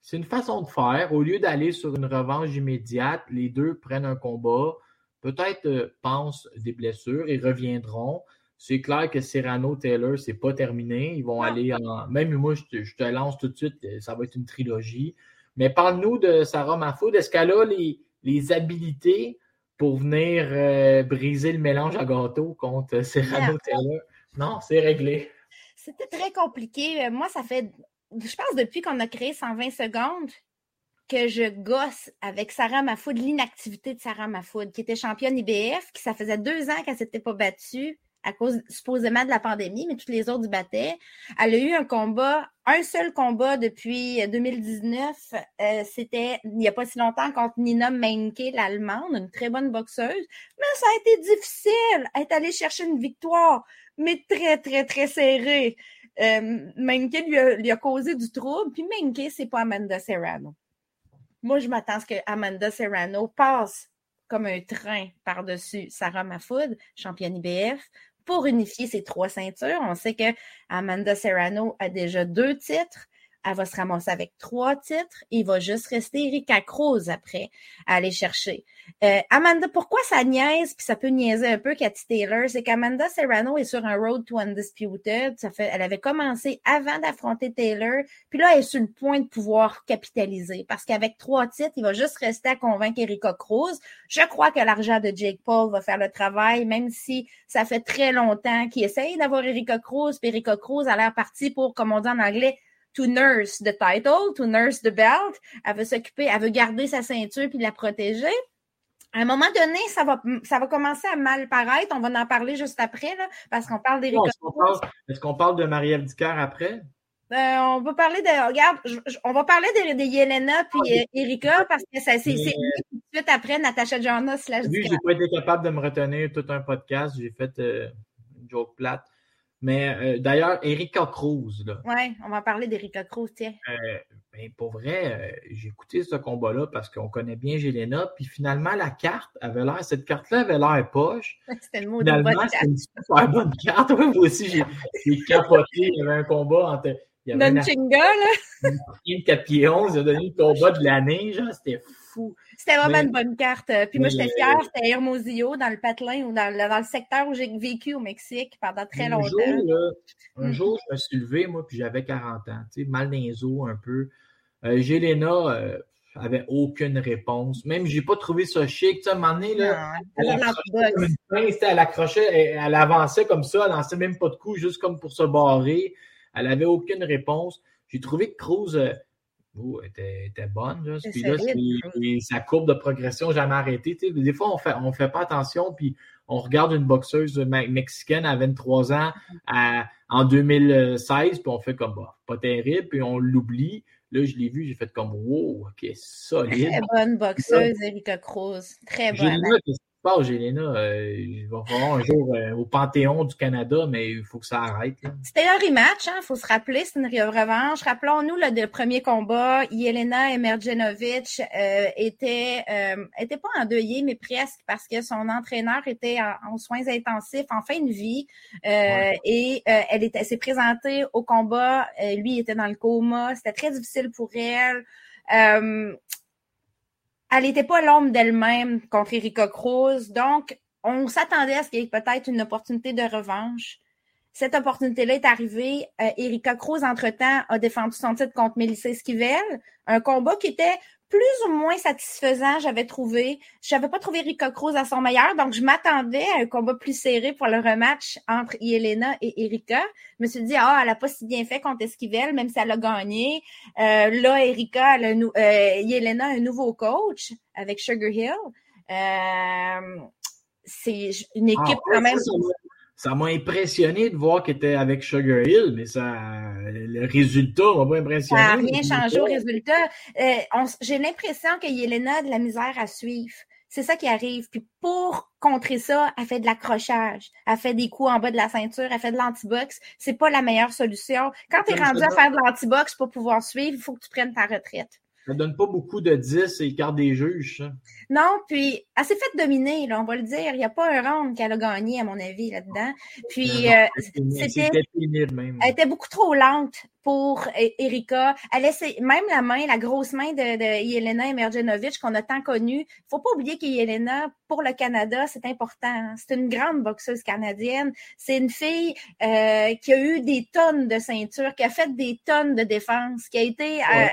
c'est une façon de faire. Au lieu d'aller sur une revanche immédiate, les deux prennent un combat, peut-être euh, pensent des blessures et reviendront. C'est clair que Serrano Taylor, c'est pas terminé. Ils vont aller en. Même moi, je te, lance tout de suite, euh, ça va être une trilogie. Mais parle-nous de Sarah Mafoud. Est-ce qu'elle a les, les habilités pour venir euh, briser le mélange à gâteau contre Serrano Taylor? Non, c'est réglé. C'était très compliqué. Euh, moi, ça fait, je pense, depuis qu'on a créé 120 secondes, que je gosse avec Sarah Mafoud, l'inactivité de Sarah Mafoud, qui était championne IBF, qui ça faisait deux ans qu'elle ne s'était pas battue à cause supposément de la pandémie, mais toutes les autres du battaient. Elle a eu un combat, un seul combat depuis 2019. Euh, c'était il n'y a pas si longtemps contre Nina Menke, l'Allemande, une très bonne boxeuse. Mais ça a été difficile. Elle est allée chercher une victoire, mais très, très, très serrée. Euh, Menke lui a, causé du trouble. Puis Menke, c'est pas Amanda Serrano. Moi, je m'attends à ce que Amanda Serrano passe comme un train par-dessus Sarah Mafoud, championne IBF, pour unifier ces trois ceintures. On sait que Amanda Serrano a déjà deux titres. Elle va se ramasser avec trois titres. Il va juste rester Erika Cruz après à aller chercher. Euh, Amanda, pourquoi ça niaise, puis ça peut niaiser un peu Cathy Taylor, c'est qu'Amanda Serrano est sur un road to undisputed. Ça fait, elle avait commencé avant d'affronter Taylor, puis là, elle est sur le point de pouvoir capitaliser. Parce qu'avec trois titres, il va juste rester à convaincre Erika Cruz. Je crois que l'argent de Jake Paul va faire le travail, même si ça fait très longtemps qu'il essaye d'avoir Erika Cruz, puis Erika Cruz a l'air partie pour, comme on dit en anglais, to nurse the title, to nurse the belt. Elle veut s'occuper, elle veut garder sa ceinture puis la protéger. À un moment donné, ça va, ça va commencer à mal paraître. On va en parler juste après, là, parce qu'on parle d'Erika. Est-ce qu'on parle, de Marie-Ève après? Euh, on va parler de. Regarde, on va parler de, de Yelena puis euh, Erika parce que c'est tout de suite après Natasha Jonas. Oui, j'ai pas été capable de me retenir tout un podcast. J'ai fait euh, une joke plate. Mais euh, d'ailleurs, Erika Cruz. Oui, on va parler d'Erika Cruz, tiens. Euh, ben, pour vrai, euh, j'ai écouté ce combat-là parce qu'on connaît bien Jelena. Puis finalement, la carte avait l'air, cette carte-là avait l'air poche. (laughs) C'était le mot de bonne carte. C'était une super bonne carte. moi aussi, j'ai capoté. Il y avait un combat entre. Il y avait Nonchinga, là. Une 4 pieds 11, il a donné le combat de l'année. Genre, c'était fou. C'était vraiment une bonne carte. Puis moi, j'étais fière, c'était Hermosillo, dans le patelin ou dans le, dans le secteur où j'ai vécu au Mexique pendant très longtemps. un mm. jour, je me suis levé, moi, puis j'avais 40 ans, tu sais, mal dans les os un peu. Euh, Gélena, euh, avait aucune réponse. Même, j'ai pas trouvé ça chic. Tu sais, à un moment donné, là, elle, accrochait elle, accrochait, elle, avançait comme ça, elle lançait même pas de coups, juste comme pour se barrer. Elle avait aucune réponse. J'ai trouvé que Cruz euh, oh, était, bonne. Là. Puis là, sa courbe de progression jamais arrêtée. Des fois, on fait, on fait pas attention, puis on regarde une boxeuse mexicaine à 23 ans en 2016, puis on fait comme, bah, pas terrible, puis on l'oublie. Là, je l'ai vu, j'ai fait comme wow, ok, solide. Très bonne boxeuse, Erika Cruz. Très bonne pas, Gélina. Euh, il va falloir un jour euh, au Panthéon du Canada, mais il faut que ça arrête. C'était un rematch, il hein, faut se rappeler, c'est une revanche. Rappelons-nous le, premier combat, Yelena Emergenovic euh, était, euh, était pas endeuillée, mais presque, parce que son entraîneur était en, soins intensifs, en fin de vie, et elle était, s'est présentée au combat. lui était dans le coma. C'était très difficile pour elle elle n'était pas l'ombre d'elle-même contre Erika Cruz. Donc, on s'attendait à ce qu'il y ait peut-être une opportunité de revanche. Cette opportunité-là est arrivée. Euh, Erika Cruz, entre-temps, a défendu son titre contre Mélissa Esquivel. Un combat qui était plus ou moins satisfaisant, j'avais trouvé. Je n'avais pas trouvé Erika Cruz à son meilleur, donc je m'attendais à un combat plus serré pour le rematch entre Yelena et Erika. Je me suis dit, ah, elle a pas si bien fait contre Esquivel, même si elle a gagné. Euh, là, Erika, elle a euh, Yelena a un nouveau coach avec Sugar Hill. Euh, c'est une ah, équipe quand même ça m'a impressionné de voir qu'elle était avec Sugar Hill, mais ça, le résultat m'a pas impressionné. Ça n'a rien changé au résultat. Euh, j'ai l'impression que Yelena a de la misère à suivre. C'est ça qui arrive. Puis pour contrer ça, elle fait de l'accrochage. Elle fait des coups en bas de la ceinture. Elle fait de l'antibox. C'est pas la meilleure solution. Quand tu es rendu à faire de l'antibox pour pouvoir suivre, il faut que tu prennes ta retraite. Ça donne pas beaucoup de 10 et carte des juges, ça. Non, puis elle s'est fait dominer, là, on va le dire. Il n'y a pas un round qu'elle a gagné, à mon avis, là-dedans. Puis euh, c'était. Elle était beaucoup trop lente pour e-, Erika. Elle laissait même la main, la grosse main de, de Yelena qu'on a tant connue. Faut pas oublier que Yelena, pour le Canada, c'est important. Hein. C'est une grande boxeuse canadienne. C'est une fille euh, qui a eu des tonnes de ceintures, qui a fait des tonnes de défense, qui a été euh,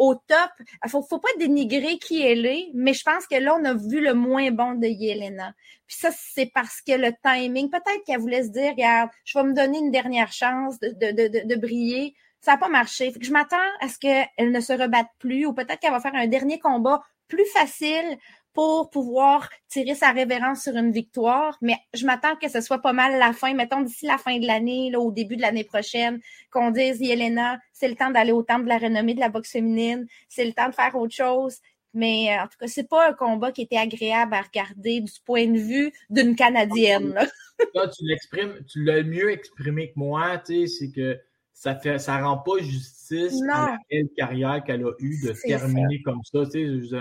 au top. Il faut, faut pas dénigrer qui elle est, mais je pense que là, on a vu le moins bon de Yelena. Puis ça, c'est parce que le timing, peut-être qu'elle voulait se dire, regarde, je vais me donner une dernière chance de, briller. Ça n'a pas marché. je m'attends à ce qu'elle ne se rebatte plus ou peut-être qu'elle va faire un dernier combat plus facile pour pouvoir tirer sa révérence sur une victoire. Mais je m'attends que ce soit pas mal la fin, mettons d'ici la fin de l'année, là, au début de l'année prochaine, qu'on dise, Yelena, c'est le temps d'aller au temple de la renommée de la boxe féminine, c'est le temps de faire autre chose. Mais euh, en tout cas, c'est pas un combat qui était agréable à regarder du point de vue d'une Canadienne. Là. (laughs) tu l'exprimes, tu l'as mieux exprimé que moi, tu sais, c'est que ça fait ça rend pas justice à la belle carrière qu'elle a eue de terminer comme ça. Tu sais,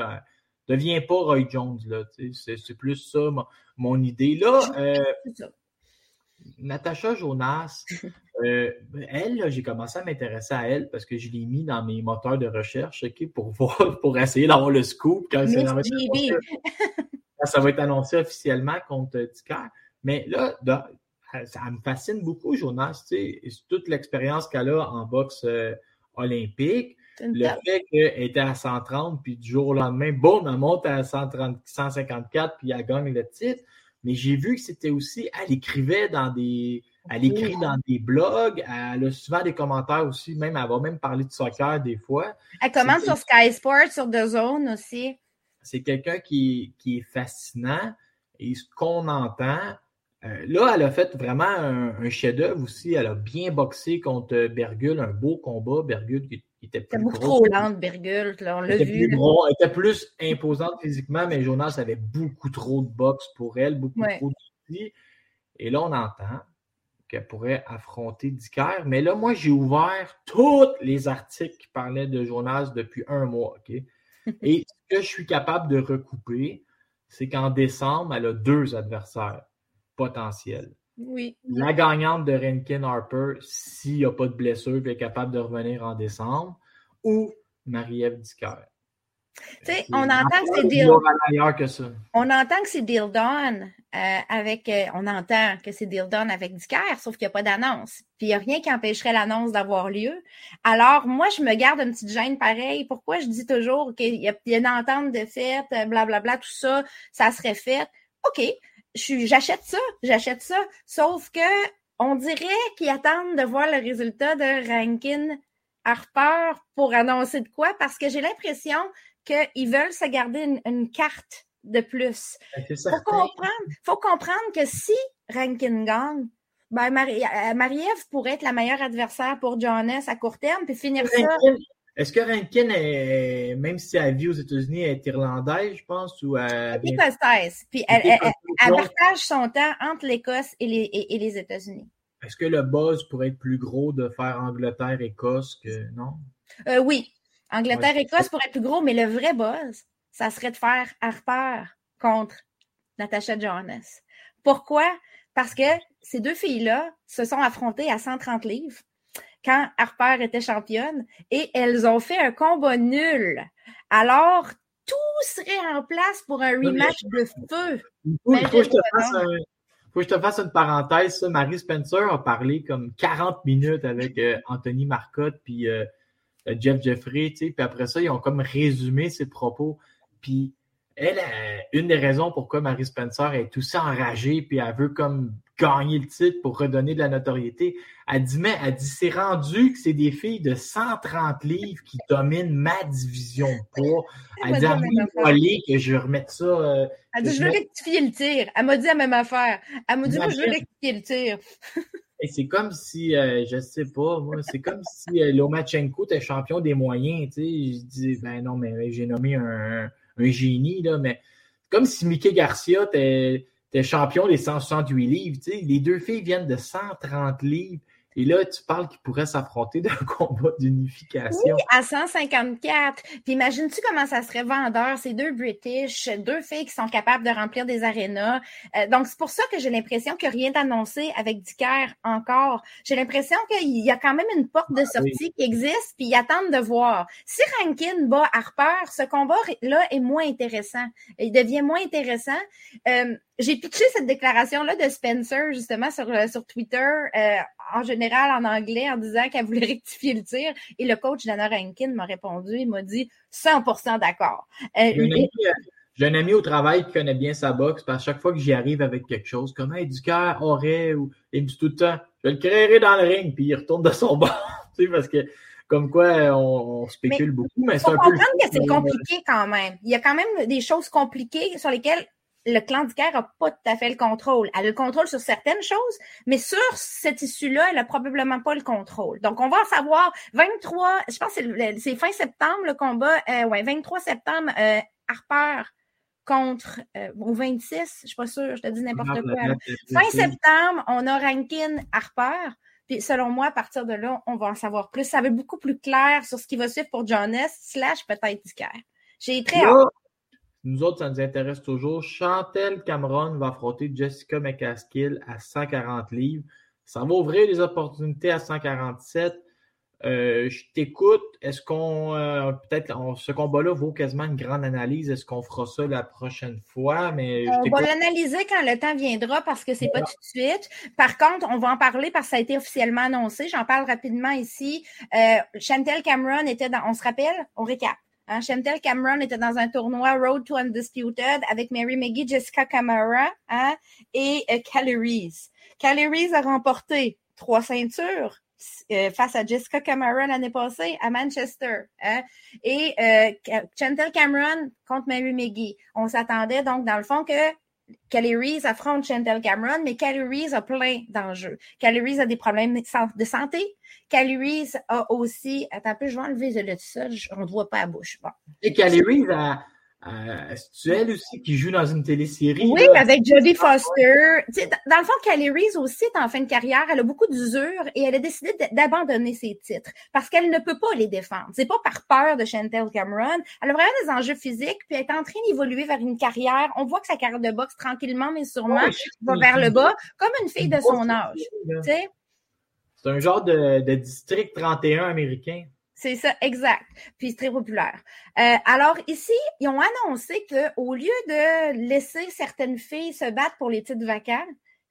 deviens pas Roy Jones, là. C'est plus ça mon, idée. Là, (laughs) euh, Natacha Jonas, (laughs) euh, elle, j'ai commencé à m'intéresser à elle parce que je l'ai mis dans mes moteurs de recherche pour (laughs) voir, pour essayer d'avoir le scoop quand, ça va, être annoncé officiellement contre Ticker. Mais là, ça me fascine beaucoup, Jonas, toute l'expérience qu'elle a en boxe euh, olympique. Le fait qu'elle était à 130, puis du jour au lendemain, boum, elle monte à 130, 154, puis elle gagne le titre. Mais j'ai vu que c'était aussi, elle écrivait dans des, elle écrit dans des blogs, elle a souvent des commentaires aussi, même elle va même parler de soccer des fois. Elle commente sur Sky Sports, sur The Zone aussi. C'est quelqu'un qui, qui est fascinant et ce qu'on entend, euh, là, elle a fait vraiment un, chef-d'œuvre aussi. Elle a bien boxé contre Bergul, un beau combat. Bergul qui était plus beaucoup trop lente, Bergul, on l'a vu. elle était plus imposante physiquement, mais Jonas avait beaucoup trop de boxe pour elle, beaucoup trop d'outils. Et là, on entend qu'elle pourrait affronter Dicker. Mais là, moi, j'ai ouvert tous les articles qui parlaient de Jonas depuis un mois. (laughs) Et ce que je suis capable de recouper, c'est qu'en décembre, elle a deux adversaires potentiel. Oui. La gagnante de Rankin Harper, s'il n'y a pas de blessure, est capable de revenir en décembre, ou Marie-Ève Dicker. Tu sais, on entend que c'est deal. On entend que c'est deal done euh, avec. Euh, on entend que c'est deal done avec Dicker, sauf qu'il n'y a pas d'annonce. Puis il n'y a rien qui empêcherait l'annonce d'avoir lieu. Alors, moi, je me garde une petite gêne pareille. Pourquoi je dis toujours qu'il y, a une entente de fait, blablabla, bla, tout ça, ça serait fait? OK, j'achète ça, j'achète ça. Sauf que on dirait qu'ils attendent de voir le résultat de Rankin Harper pour annoncer de quoi, parce que j'ai l'impression qu'ils veulent se garder une, carte de plus. Il ben, faut comprendre, faut comprendre que si Rankin gagne, ben euh, Marie-Ève pourrait être la meilleure adversaire pour Johannes à court terme, puis finir ça. Est-ce que Rankin, est, même si elle vit aux États-Unis, elle est irlandaise, je pense, ou elle... écossaise. Puis elle, partage son temps entre l'Écosse et les, et, les États-Unis. Est-ce que le buzz pourrait être plus gros de faire Angleterre-Écosse que non? Euh, oui, Angleterre-Écosse pourrait être plus gros, mais le vrai buzz, ça serait de faire Harper contre Natasha Jonas. Pourquoi? Parce que ces deux filles-là se sont affrontées à 130 livres quand Harper était championne et elles ont fait un combat nul. Alors, tout serait en place pour un rematch de feu. Il faut, que je te fasse une parenthèse. Marie Spencer a parlé comme 40 minutes avec euh, Anthony Marcotte puis euh, euh, Jeff Jeffrey, tu sais, puis après ça, ils ont comme résumé ses propos. Puis elle, une des raisons pourquoi Marie Spencer est aussi enragée, puis elle veut comme gagner le titre pour redonner de la notoriété. Elle dit, mais elle dit, c'est rendu que c'est des filles de 130 livres qui dominent ma division poids. Elle dit, elle que je remette ça. Euh, elle dit, je veux rectifier le tir. Elle m'a dit la même affaire. Elle m'a dit, moi, je veux rectifier le tir. Et c'est comme si, euh, je sais pas, moi, c'est comme si euh, Lomachenko était champion des moyens, tu sais. Je dis, ben non, mais j'ai nommé un, un, génie, là, mais comme si Mickey Garcia était, était champion des 168 livres, tu sais. Les deux filles viennent de 130 livres. Et là, tu parles qu'ils pourraient s'affronter d'un (laughs) combat d'unification. Oui, à 154. Puis imagines-tu comment ça serait vendeur, ces deux British, deux filles qui sont capables de remplir des arénas. Euh, donc, c'est pour ça que j'ai l'impression qu'il n'y a rien d'annoncé avec Dicker encore. J'ai l'impression qu'il y a quand même une porte de ah sortie qui existe, puis ils attendent de voir. Si Rankin bat Harper, ce combat-là est moins intéressant. Il devient moins intéressant. Euh, j'ai pitché cette déclaration-là de Spencer, justement, sur, euh, sur Twitter, euh, en général en anglais, en disant qu'elle voulait (laughs) rectifier le tir. Et le coach Dana Rankin m'a répondu, il m'a dit 100% d'accord. Euh, j'ai un, ami au travail qui connaît bien sa boxe, parce que chaque fois que j'y arrive avec quelque chose, comme du cœur aurait, ou il me dit tout le temps, je vais le créerai dans le ring, puis il retourne de son (laughs) bord. tu sais, parce que comme quoi on, spécule beaucoup, mais c'est un peu. comprendre que c'est compliqué quand même. Il y a quand même des choses compliquées sur lesquelles le clan du Caire n'a pas tout à fait le contrôle. Elle a le contrôle sur certaines choses, mais sur cette issue-là, elle n'a probablement pas le contrôle. Donc, on va en savoir 23, je pense que c'est fin septembre le combat, euh, ouais, 23 septembre, euh, Harper contre, euh, ou 26, je suis pas sûre, je te dis n'importe quoi. Fin septembre, on a Rankin Harper. Puis selon moi, à partir de là, on va en savoir plus. Ça va être beaucoup plus clair sur ce qui va suivre pour Jonas, slash peut-être Dicker. J'ai très hâte. Nous autres, ça nous intéresse toujours. Chantel Cameron va affronter Jessica McCaskill à 140 livres. Ça va ouvrir des opportunités à 147. Euh, je t'écoute. Est-ce qu'on euh, peut-être ce combat-là vaut quasiment une grande analyse? Est-ce qu'on fera ça la prochaine fois? Mais on va l'analyser quand le temps viendra parce que c'est pas tout de suite. Par contre, on va en parler parce que ça a été officiellement annoncé. J'en parle rapidement ici. Euh, Chantel Cameron était dans. On se rappelle? On récap. Chantel Cameron était dans un tournoi Road to Undisputed avec Mary McGee, Jessica Camara hein, et euh, Calories. Calories a remporté trois ceintures euh, face à Jessica Cameron l'année passée à Manchester. Hein, et euh, Chantel Cameron contre Mary McGee. On s'attendait donc, dans le fond, que Kelly affronte Chantel Cameron, mais Kelly a plein d'enjeux. Kelly a des problèmes de santé. Kelly a aussi. Attends un peu, je vais enlever le sol, on ne voit pas la bouche. Bon. Et Kelly a euh, c'est elle aussi qui joue dans une télésérie. Oui, avec Jodie Foster. dans le fond, Kelly Reese aussi est en fin de carrière. Elle a beaucoup d'usure et elle a décidé d'abandonner ses titres parce qu'elle ne peut pas les défendre. C'est pas par peur de Chantel Cameron. Elle a vraiment des enjeux physiques puis elle est en train d'évoluer vers une carrière. On voit que sa carrière de boxe, tranquillement mais sûrement, va vers le bas, comme une fille de son âge. C'est un genre de, de district 31 américain. C'est ça, exact. Puis c'est très populaire. Euh, alors ici, ils ont annoncé qu'au lieu de laisser certaines filles se battre pour les titres vacants,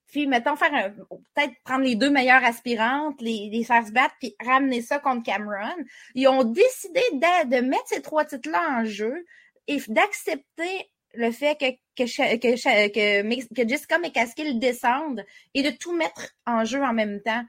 puis mettons faire peut-être prendre les deux meilleures aspirantes, les, faire se battre, puis ramener ça contre Cameron, ils ont décidé de, de mettre ces trois titres-là en jeu et d'accepter le fait que, que, que, que, que Jessica McCaskill descende et de tout mettre en jeu en même temps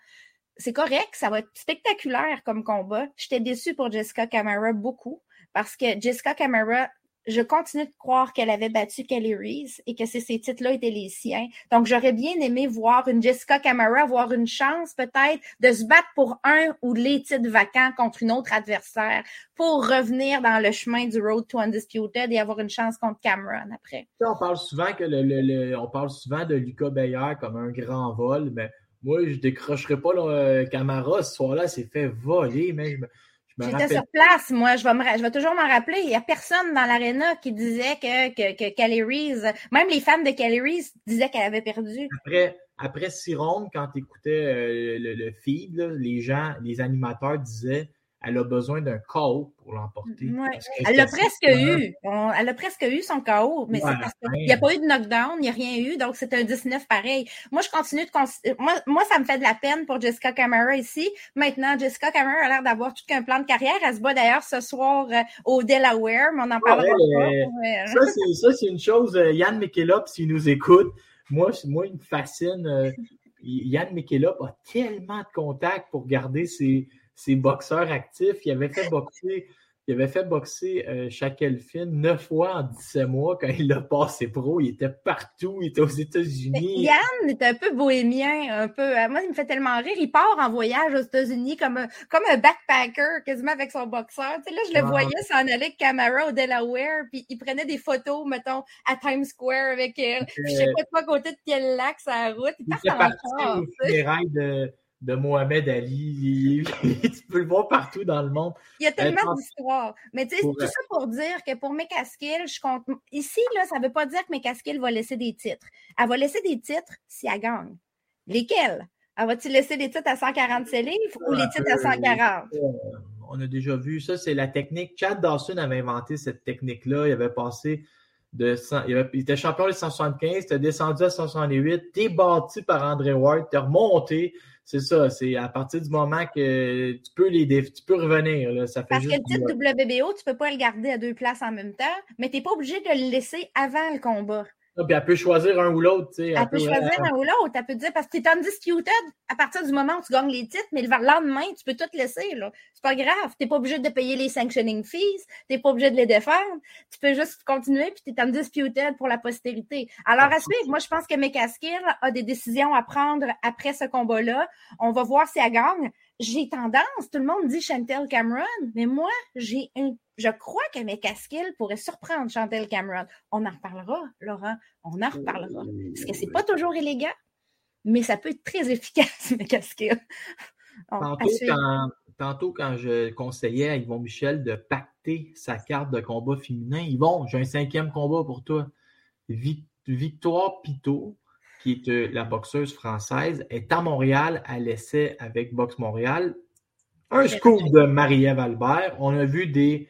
c'est correct, ça va être spectaculaire comme combat. J'étais déçue pour Jessica Camara beaucoup parce que Jessica Camara, je continue de croire qu'elle avait battu Kelly Reese et que ces titres-là étaient les siens. Donc, j'aurais bien aimé voir une Jessica Camara avoir une chance peut-être de se battre pour un ou les titres vacants contre une autre adversaire pour revenir dans le chemin du Road to Undisputed et avoir une chance contre Cameron après. On parle souvent que le, on parle souvent de Lucas Bayer comme un grand vol, mais moi, je décrocherai pas le Camara ce soir-là, c'est fait voler, mais je J'étais sur place, moi, je vais, me, je vais toujours m'en rappeler. Il n'y a personne dans l'aréna qui disait que, que, que Kelly Reese, même les fans de Kelly Reese disaient qu'elle avait perdu. Après, après six quand tu écoutais euh, le, feed, les gens, les animateurs disaient elle a besoin d'un KO pour l'emporter. Elle l'a presque eu. elle a presque eu son KO, mais c'est parce qu'il n'y a pas eu de knockdown, il n'y a rien eu, donc c'est un 19 pareil. Moi, je continue de moi, moi, ça me fait de la peine pour Jessica Camara ici. Maintenant, Jessica Camara a l'air d'avoir tout un plan de carrière. Elle se bat d'ailleurs ce soir euh, au Delaware, mais on en parlera pas. Ça, c'est une chose. Euh, Yann McKillop, s'il nous écoute, moi, moi, il me fascine. Euh, Yann McKillop a tellement de contacts pour garder ses ses boxeurs actifs. Il avait fait boxer, il avait fait boxer euh, neuf fois en 17 mois quand il a passé pro. Il était partout, il était aux États-Unis. Yann est un peu bohémien, un peu. Euh, moi, il me fait tellement rire. Il part en voyage aux États-Unis comme un, comme un backpacker, quasiment avec son boxeur. Tu sais, là, je le voyais s'en aller avec Camara au Delaware, puis il prenait des photos, mettons, à Times Square avec elle. Euh, je sais pas de quoi côté de quel lac la route. Il, il passe en de de Mohamed Ali. (laughs) tu peux le voir partout dans le monde. Il y a tellement d'histoires. Mais tu sais, tout ça pour dire que pour Mekaskill, je compte. Ici, là, ça ne veut pas dire que Mekaskill va laisser des titres. Elle va laisser des titres si elle gagne. Lesquels? Elle va-t-il laisser des titres à 147 livres ou les titres à 140? Euh, on a déjà vu ça, c'est la technique. Chad Dawson avait inventé cette technique-là. Il avait passé de il, était champion de 175, tu descendu à 168, t'es battu par André Ward, t'es remonté, c'est ça, c'est à partir du moment que tu peux les tu peux revenir. Là, ça fait Parce que le titre WBO, tu ne peux pas le garder à deux places en même temps, mais tu n'es pas obligé de le laisser avant le combat. Ah, puis elle peut choisir un ou l'autre. Elle, elle, peut, choisir un ou l'autre. Elle peut dire, parce que tu es undisputed à partir du moment où tu gagnes les titres, mais le lendemain, tu peux tout laisser. C'est pas grave. Tu n'es pas obligé de payer les sanctioning fees. Tu n'es pas obligé de les défendre. Tu peux juste continuer, puis tu es undisputed pour la postérité. Alors, à suivre, moi, je pense que McCaskill a des décisions à prendre après ce combat-là. On va voir si elle gagne j'ai tendance, tout le monde dit Chantel Cameron, mais moi, j'ai un, je crois que mes casquilles pourraient surprendre Chantel Cameron. On en reparlera, Laurent, on en reparlera. Parce que c'est pas toujours élégant, mais ça peut être très efficace, (laughs) mes casquilles. Tantôt quand, je conseillais à Yvon Michel de pacter sa carte de combat féminin, Yvon, j'ai un cinquième combat pour toi. Victoire Pito qui est euh, la boxeuse française, est à Montréal à l'essai avec Boxe Montréal. Un scoop de Marie-Ève Albert. On a vu des,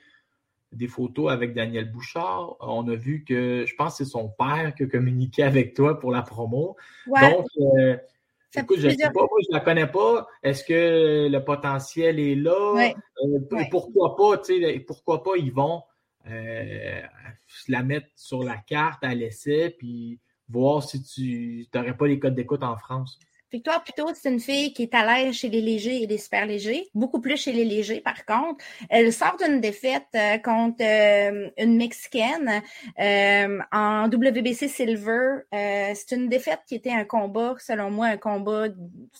des photos avec Daniel Bouchard. On a vu que, je pense que c'est son père qui a communiqué avec toi pour la promo. Donc, euh, écoute, je ne sais pas, moi, je ne la connais pas. Est-ce que le potentiel est là? Euh, pourquoi pas, tu sais, pourquoi pas ils vont la mettre sur la carte à l'essai, puis voir si tu n'aurais pas les codes d'écoute en France. Victoire, plutôt, c'est une fille qui est à l'aise chez les légers et les super légers, beaucoup plus chez les légers, par contre. Elle sort d'une défaite euh, contre euh, une Mexicaine euh, en WBC Silver. c'est une défaite qui était un combat, selon moi, un combat,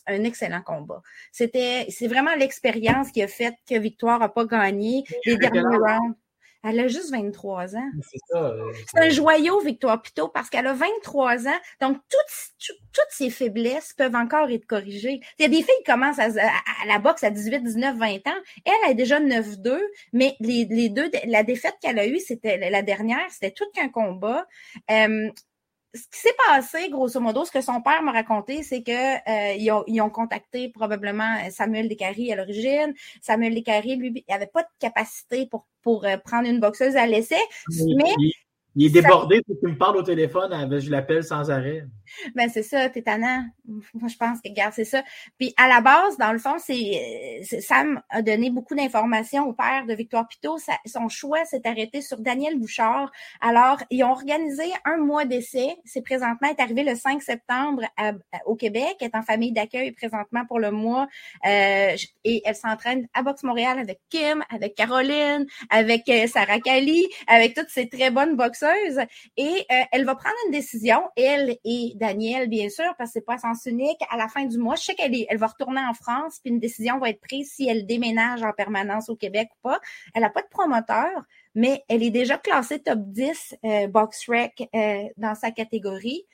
un excellent combat. C'était, c'est vraiment l'expérience qui a fait que Victoire n'a pas gagné les derniers rounds. Elle a juste 23 ans. Euh, c'est un joyau, Victoire Pito, parce qu'elle a 23 ans. Donc, toutes, toutes ses faiblesses peuvent encore être corrigées. Il y a des filles qui commencent à, la boxe à 18, 19, 20 ans. Elle, elle est déjà 9-2, mais les, les, deux, la défaite qu'elle a eue, c'était la dernière, c'était tout qu'un combat. Euh, ce qui s'est passé, grosso modo, ce que son père m'a raconté, c'est que euh, ils, ont, ils, ont, contacté probablement Samuel Descaries à l'origine. Samuel Descaries, lui, il avait pas de capacité pour, pour euh, prendre une boxeuse à l'essai, mais il est débordé, ça... tu me parles au téléphone, je l'appelle sans arrêt. Ben, c'est ça, t'es. Moi, je pense que, regarde, c'est ça. Puis, à la base, dans le fond, c'est, Sam a donné beaucoup d'informations au père de Victoire Pitot. son choix s'est arrêté sur Daniel Bouchard. Alors, ils ont organisé un mois d'essai. C'est présentement, est arrivé le 5 septembre au Québec, est en famille d'accueil présentement pour le mois. Euh, et elle s'entraîne à Boxe Montréal avec Kim, avec Caroline, avec euh, Sarah Kali, avec toutes ces très bonnes boxeurs et euh, elle va prendre une décision, elle et Daniel, bien sûr, parce que c'est pas sens unique, à la fin du mois. Je sais qu'elle elle va retourner en France, puis une décision va être prise si elle déménage en permanence au Québec ou pas. Elle n'a pas de promoteur, mais elle est déjà classée top 10 euh, box rec euh, dans sa catégorie,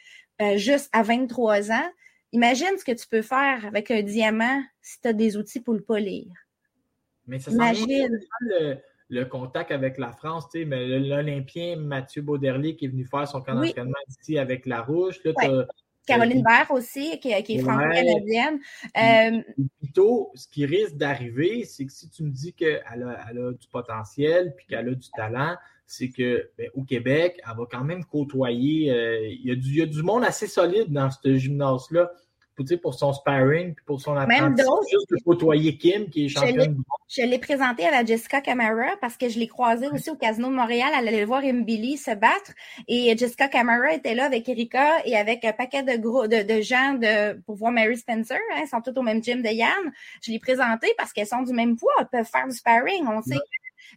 juste à 23 ans. Imagine ce que tu peux faire avec un diamant si tu as des outils pour le polir. Mais ça Imagine le contact avec la France, tu sais, mais l'Olympien Mathieu Bauderlier qui est venu faire son camp d'entraînement ici avec la Rouge. Caroline Baird aussi, qui, est franco-canadienne. Euh, plutôt, ce qui risque d'arriver, c'est que si tu me dis qu'elle a, elle a du potentiel puis qu'elle a du talent, c'est que ben, au Québec, elle va quand même côtoyer. Euh, il, y a du, il y a du monde assez solide dans ce gymnase-là pour son sparring puis pour son apprentissage. Juste de côtoyer Kim, qui est championne Je l'ai présenté à la Jessica Camara parce que je l'ai croisée aussi au Casino de Montréal. Elle allait voir Billy se battre. Et Jessica Camara était là avec Erika et avec un paquet de gros de, de gens de, pour voir Mary Spencer. Hein, elles sont toutes au même gym de Yann. Je l'ai présenté parce qu'elles sont du même poids. Elles peuvent faire du sparring. On sait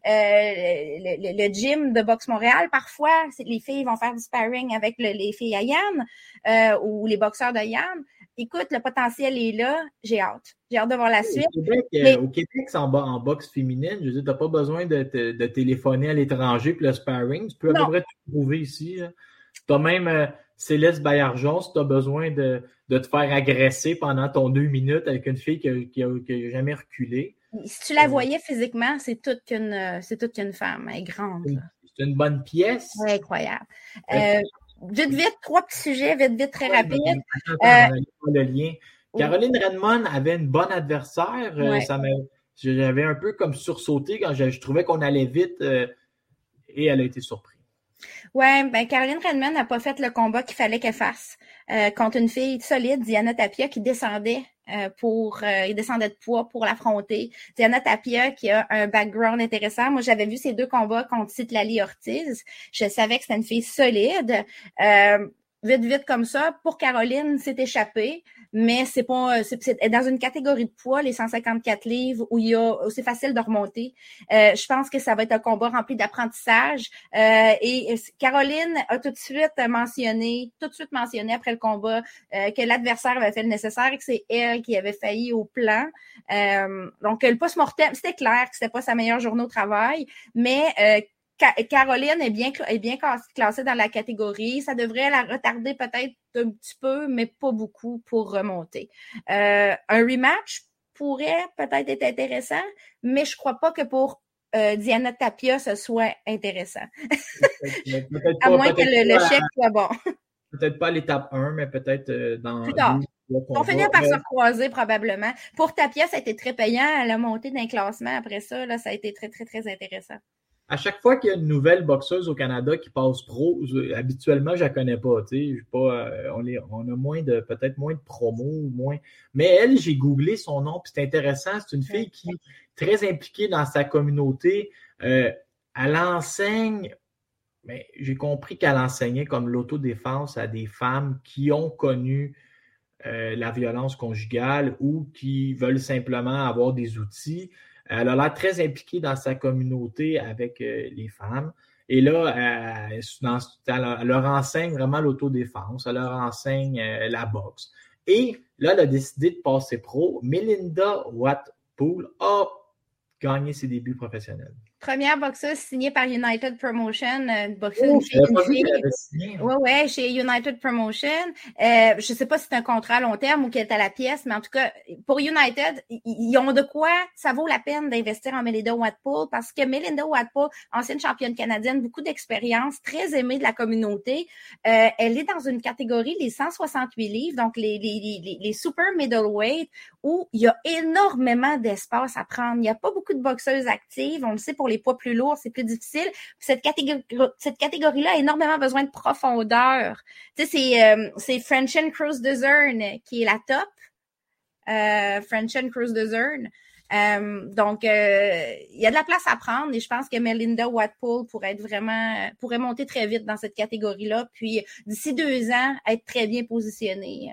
euh, le, gym de Boxe Montréal, parfois, les filles vont faire du sparring avec les filles à Yann euh, ou les boxeurs de Yann écoute, le potentiel est là, j'ai hâte. J'ai hâte de voir la suite. Au Québec, euh, au Québec c'est en, boxe féminine. Je veux dire, tu n'as pas besoin de, de, téléphoner à l'étranger pour le sparring. Tu peux à peu près tout trouver ici. Tu as même euh, Céleste Bayarjon si tu as besoin de, de, te faire agresser pendant ton deux minutes avec une fille qui n'a jamais reculé. Si tu la euh, voyais physiquement, c'est toute qu'une c'est toute qu'une femme. Elle est grande. C'est une bonne pièce. incroyable. Vite, vite, trois petits sujets, vite, vite, très rapide. Euh, le lien. Caroline Redmond avait une bonne adversaire. Euh, j'avais un peu comme sursauté quand je, trouvais qu'on allait vite euh, et elle a été surprise. Ouais, ben Caroline Redmond n'a pas fait le combat qu'il fallait qu'elle fasse contre une fille solide, Diana Tapia, qui descendait euh, pour euh, descendait de poids pour l'affronter. Diana Tapia qui a un background intéressant. Moi, j'avais vu ces deux combats contre Citlali Ortiz. Je savais que c'était une fille solide. Euh, vite, vite comme ça. Pour Caroline, c'est échappé, mais c'est pas, c'est dans une catégorie de poids, les 154 livres, où il y c'est facile de remonter. Euh, je pense que ça va être un combat rempli d'apprentissage. Euh, et Caroline a tout de suite mentionné, tout de suite mentionné après le combat, euh, que l'adversaire avait fait le nécessaire et que c'est elle qui avait failli au plan. donc, le post-mortem, c'était clair que c'était pas sa meilleure journée au travail, mais Caroline est bien, est bien classée dans la catégorie. Ça devrait la retarder peut-être un petit peu, mais pas beaucoup pour remonter. Euh, un rematch pourrait peut-être être intéressant, mais je crois pas que pour euh, Diana Tapia, ce soit intéressant. (laughs) à moins que le, chèque soit bon. (laughs) Peut-être pas à l'étape 1, mais peut-être euh, dans. Plus tard. On finit par se croiser probablement. Pour Tapia, ça a été très payant. Elle a monté d'un classement après ça. Là, ça a été très, très, très intéressant à chaque fois qu'il y a une nouvelle boxeuse au Canada qui passe pro, habituellement, je la connais pas. Pas euh, on, on a moins de peut-être moins de promos moins. Mais elle, j'ai googlé son nom, puis c'est intéressant. C'est une fille qui est très impliquée dans sa communauté. Euh, elle enseigne. Mais j'ai compris qu'elle enseignait comme l'autodéfense à des femmes qui ont connu euh, la violence conjugale ou qui veulent simplement avoir des outils. Elle a l'air très impliquée dans sa communauté avec euh, les femmes. Et là, elle, leur enseigne vraiment l'autodéfense, elle leur enseigne euh, la boxe. Et là, elle a décidé de passer pro. Melinda Watpool a gagné ses débuts professionnels. Première boxeuse signée par United Promotion, une boxeuse. Oh, signé. Oui, oui, chez United Promotion. Euh, je ne sais pas si c'est un contrat à long terme ou qu'elle est à la pièce, mais en tout cas, pour United, ils ont de quoi, ça vaut la peine d'investir en Melinda Watpool parce que Melinda Watpool, ancienne championne canadienne, beaucoup d'expérience, très aimée de la communauté. Euh, elle est dans une catégorie, les 168 livres, donc les, les, les, les- les super middleweight, où il y a énormément d'espace à prendre. Il n'y a pas beaucoup de boxeuses actives. On le sait, pour les poids plus lourds, c'est plus difficile. Cette catégorie, cette catégorie-là a énormément besoin de profondeur. Tu sais, c'est, euh, c'est Frenchen Cruz de Zern qui est la top. Euh, Frenchen Cruz de Zern. Euh, donc, euh, il y a de la place à prendre et je pense que Melinda Watpool pourrait être vraiment, pourrait monter très vite dans cette catégorie-là. Puis, d'ici deux ans, être très bien positionnée.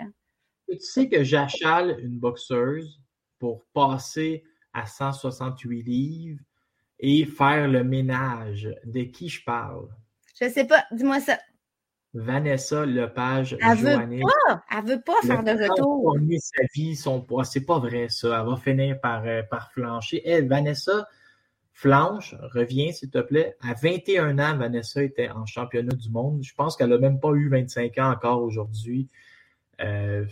Tu sais que j'achale une boxeuse pour passer à 168 livres et faire le ménage. De qui je parle? Je sais pas, dis-moi ça. Vanessa Lepage Elle veut Joannet. pas, elle veut pas faire de retour. gagner sa vie, son poids. C'est pas vrai, ça. Elle va finir par, euh, par flancher. Elle, Vanessa, flanche, reviens, s'il te plaît. À 21 ans, Vanessa était en championnat du monde. Je pense qu'elle a même pas eu 25 ans encore aujourd'hui. Euh,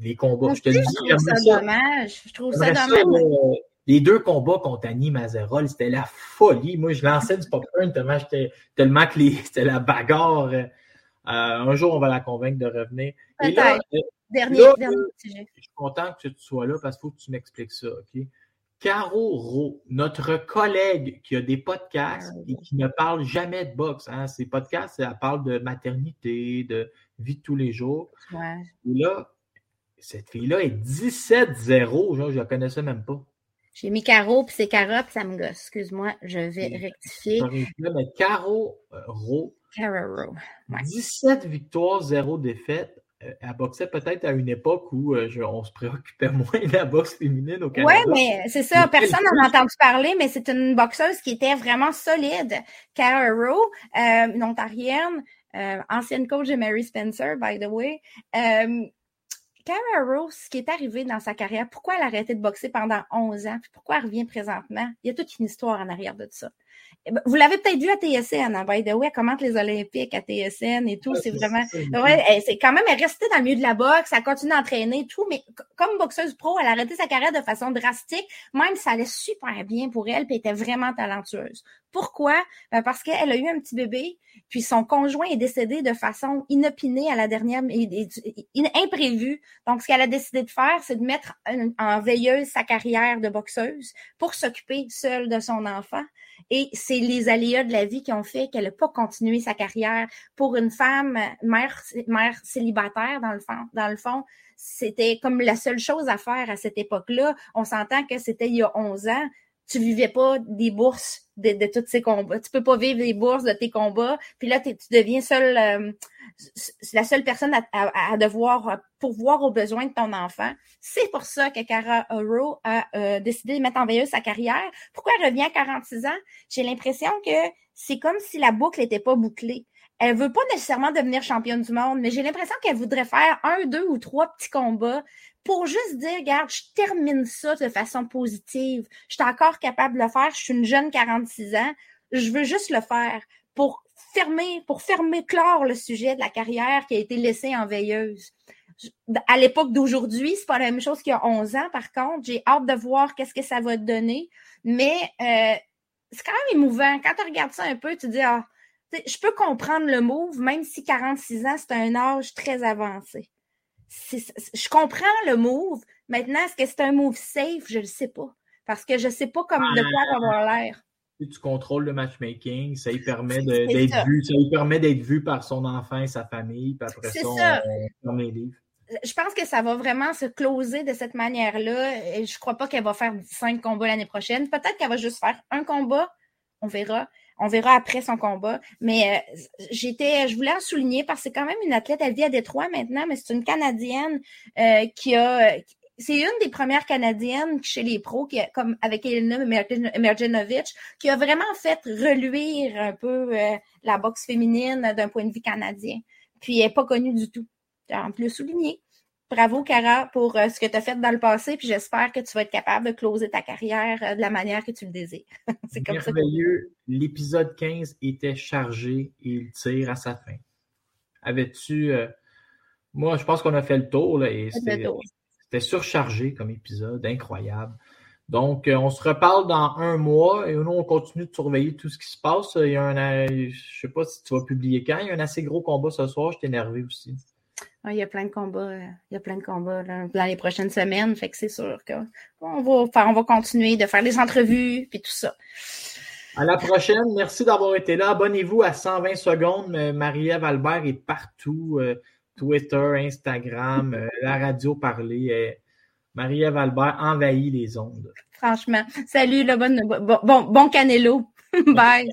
les combats, je te le Je dis, trouve ça dommage. Je trouve ça dommage. Les deux combats contre Annie Mazerol, c'était la folie. Moi, je lançais du popcorn tellement, tellement que (laughs) c'était la bagarre. Euh, un jour, on va la convaincre de revenir. Et là, Peut-être. euh, Dernier, Là, dernier sujet. je suis content que tu sois là parce qu'il faut que tu m'expliques ça, OK? Caro Rowe, notre collègue qui a des podcasts Caro et qui ne parle jamais de boxe. Hein? Ses podcasts, elle parle de maternité, de vie de tous les jours. Ouais. Et là, cette fille-là est 17-0. Genre, je la connaissais même pas. J'ai mis Caro, puis c'est Cara, puis ça me gosse. Excuse-moi, je vais Oui. rectifier. Mais Caro euh, Rowe, Cararo. Ouais. 17 victoires, 0 défaites. Euh, Elle boxait peut-être à une époque où euh, je- on se préoccupait (laughs) moins de la boxe féminine au Canada. Ouais, mais c'est ça. Personne n'en a entendu parler, mais c'est une boxeuse qui était vraiment solide. Cara Rowe, euh, une Ontarienne, euh, ancienne coach de Mary Spencer, by the way. Euh, Cara Rowe, ce qui est arrivé dans sa carrière, pourquoi elle a arrêté de boxer pendant 11 ans, puis pourquoi elle revient présentement, il y a toute une histoire en arrière de ça. Eh ben, Vous l'avez peut-être vu à TSN, hein, by the way, elle commente les Olympiques à TSN et tout, Ouais, c'est vraiment... Ouais, elle- c'est quand même, elle est restée dans le milieu de la boxe, elle continue d'entraîner et tout, mais comme boxeuse pro, elle a arrêté sa carrière de façon drastique, même si ça allait super bien pour elle, puis elle était vraiment talentueuse. Pourquoi? Ben, parce qu'elle a eu un petit bébé, puis son conjoint est décédé de façon inopinée à la dernière, imprévue. Donc, ce qu'elle a décidé de faire, c'est de mettre en, veilleuse sa carrière de boxeuse pour s'occuper seule de son enfant. Et c'est les aléas de la vie qui ont fait qu'elle n'a pas continué sa carrière. Pour une femme, mère, mère célibataire, dans le fond, dans le fond, c'était comme la seule chose à faire à cette époque-là. On s'entend que c'était il y a 11 ans. Tu vivais pas des bourses de, de tous ces combats. Tu peux pas vivre des bourses de tes combats. Puis là, tu deviens seule, euh, la seule personne à, à- à devoir pourvoir aux besoins de ton enfant. C'est pour ça que Cara Oro a euh, décidé de mettre en veilleuse sa carrière. Pourquoi elle revient à 46 ans? J'ai l'impression que c'est comme si la boucle n'était pas bouclée. Elle veut pas nécessairement devenir championne du monde, mais j'ai l'impression qu'elle voudrait faire un, deux ou trois petits combats pour juste dire, regarde, je termine ça de façon positive. Je suis encore capable de le faire. Je suis une jeune 46 ans. Je veux juste le faire pour fermer, pour fermer clore le sujet de la carrière qui a été laissée en veilleuse. À l'époque d'aujourd'hui, c'est pas la même chose qu'il y a 11 ans, par contre. J'ai hâte de voir qu'est-ce que ça va donner. Mais euh, c'est quand même émouvant. Quand tu regardes ça un peu, tu te dis, ah, je peux comprendre le move, même si 46 ans, c'est un âge très avancé. Je comprends le move. Maintenant, est-ce que c'est un move safe? Je ne sais pas. Parce que je ne sais pas comme de quoi va avoir l'air. Tu contrôles le matchmaking, ça lui permet d'être vu, ça lui permet d'être vu par son enfant et sa famille, puis après C'est ça, on, on les livres. je pense que ça va vraiment se closer de cette manière-là. Je crois pas qu'elle va faire cinq combats l'année prochaine. Peut-être qu'elle va juste faire un combat. On verra. On verra après son combat. Mais euh, j'étais, je voulais en souligner parce que c'est quand même une athlète. Elle vit à Détroit maintenant, mais c'est une Canadienne euh, qui a. C'est une des premières Canadiennes chez les pros, qui a, comme avec Elena Mergenovic, qui a vraiment fait reluire un peu euh, la boxe féminine d'un point de vue canadien. Puis elle n'est pas connue du tout. En plus souligné. Bravo, Cara, pour euh, ce que tu as fait dans le passé, puis j'espère que tu vas être capable de closer ta carrière euh, de la manière que tu le désires. (laughs) C'est comme Merveilleux. L'épisode 15 était chargé et il tire à sa fin. Avais-tu. Euh, moi, je pense qu'on a fait le tour, là, et c'était surchargé comme épisode, incroyable. Donc, on se reparle dans un mois et nous, on continue de surveiller tout ce qui se passe. Il y a un, je sais pas si tu vas publier quand. Il y a un assez gros combat ce soir. Je suis énervé aussi il y a plein de combats, euh, il y a plein de combats dans les prochaines semaines. Fait que c'est sûr qu'on va on va continuer de faire des entrevues puis tout ça. À la prochaine. Merci d'avoir été là. Abonnez-vous à 120 secondes. Marie-Ève Albert est partout. Euh, Twitter, Instagram, euh, la radio parler. Marie-Ève Albert envahit les ondes. Franchement. Salut, bon, bon, bon Canelo. (laughs) Bye.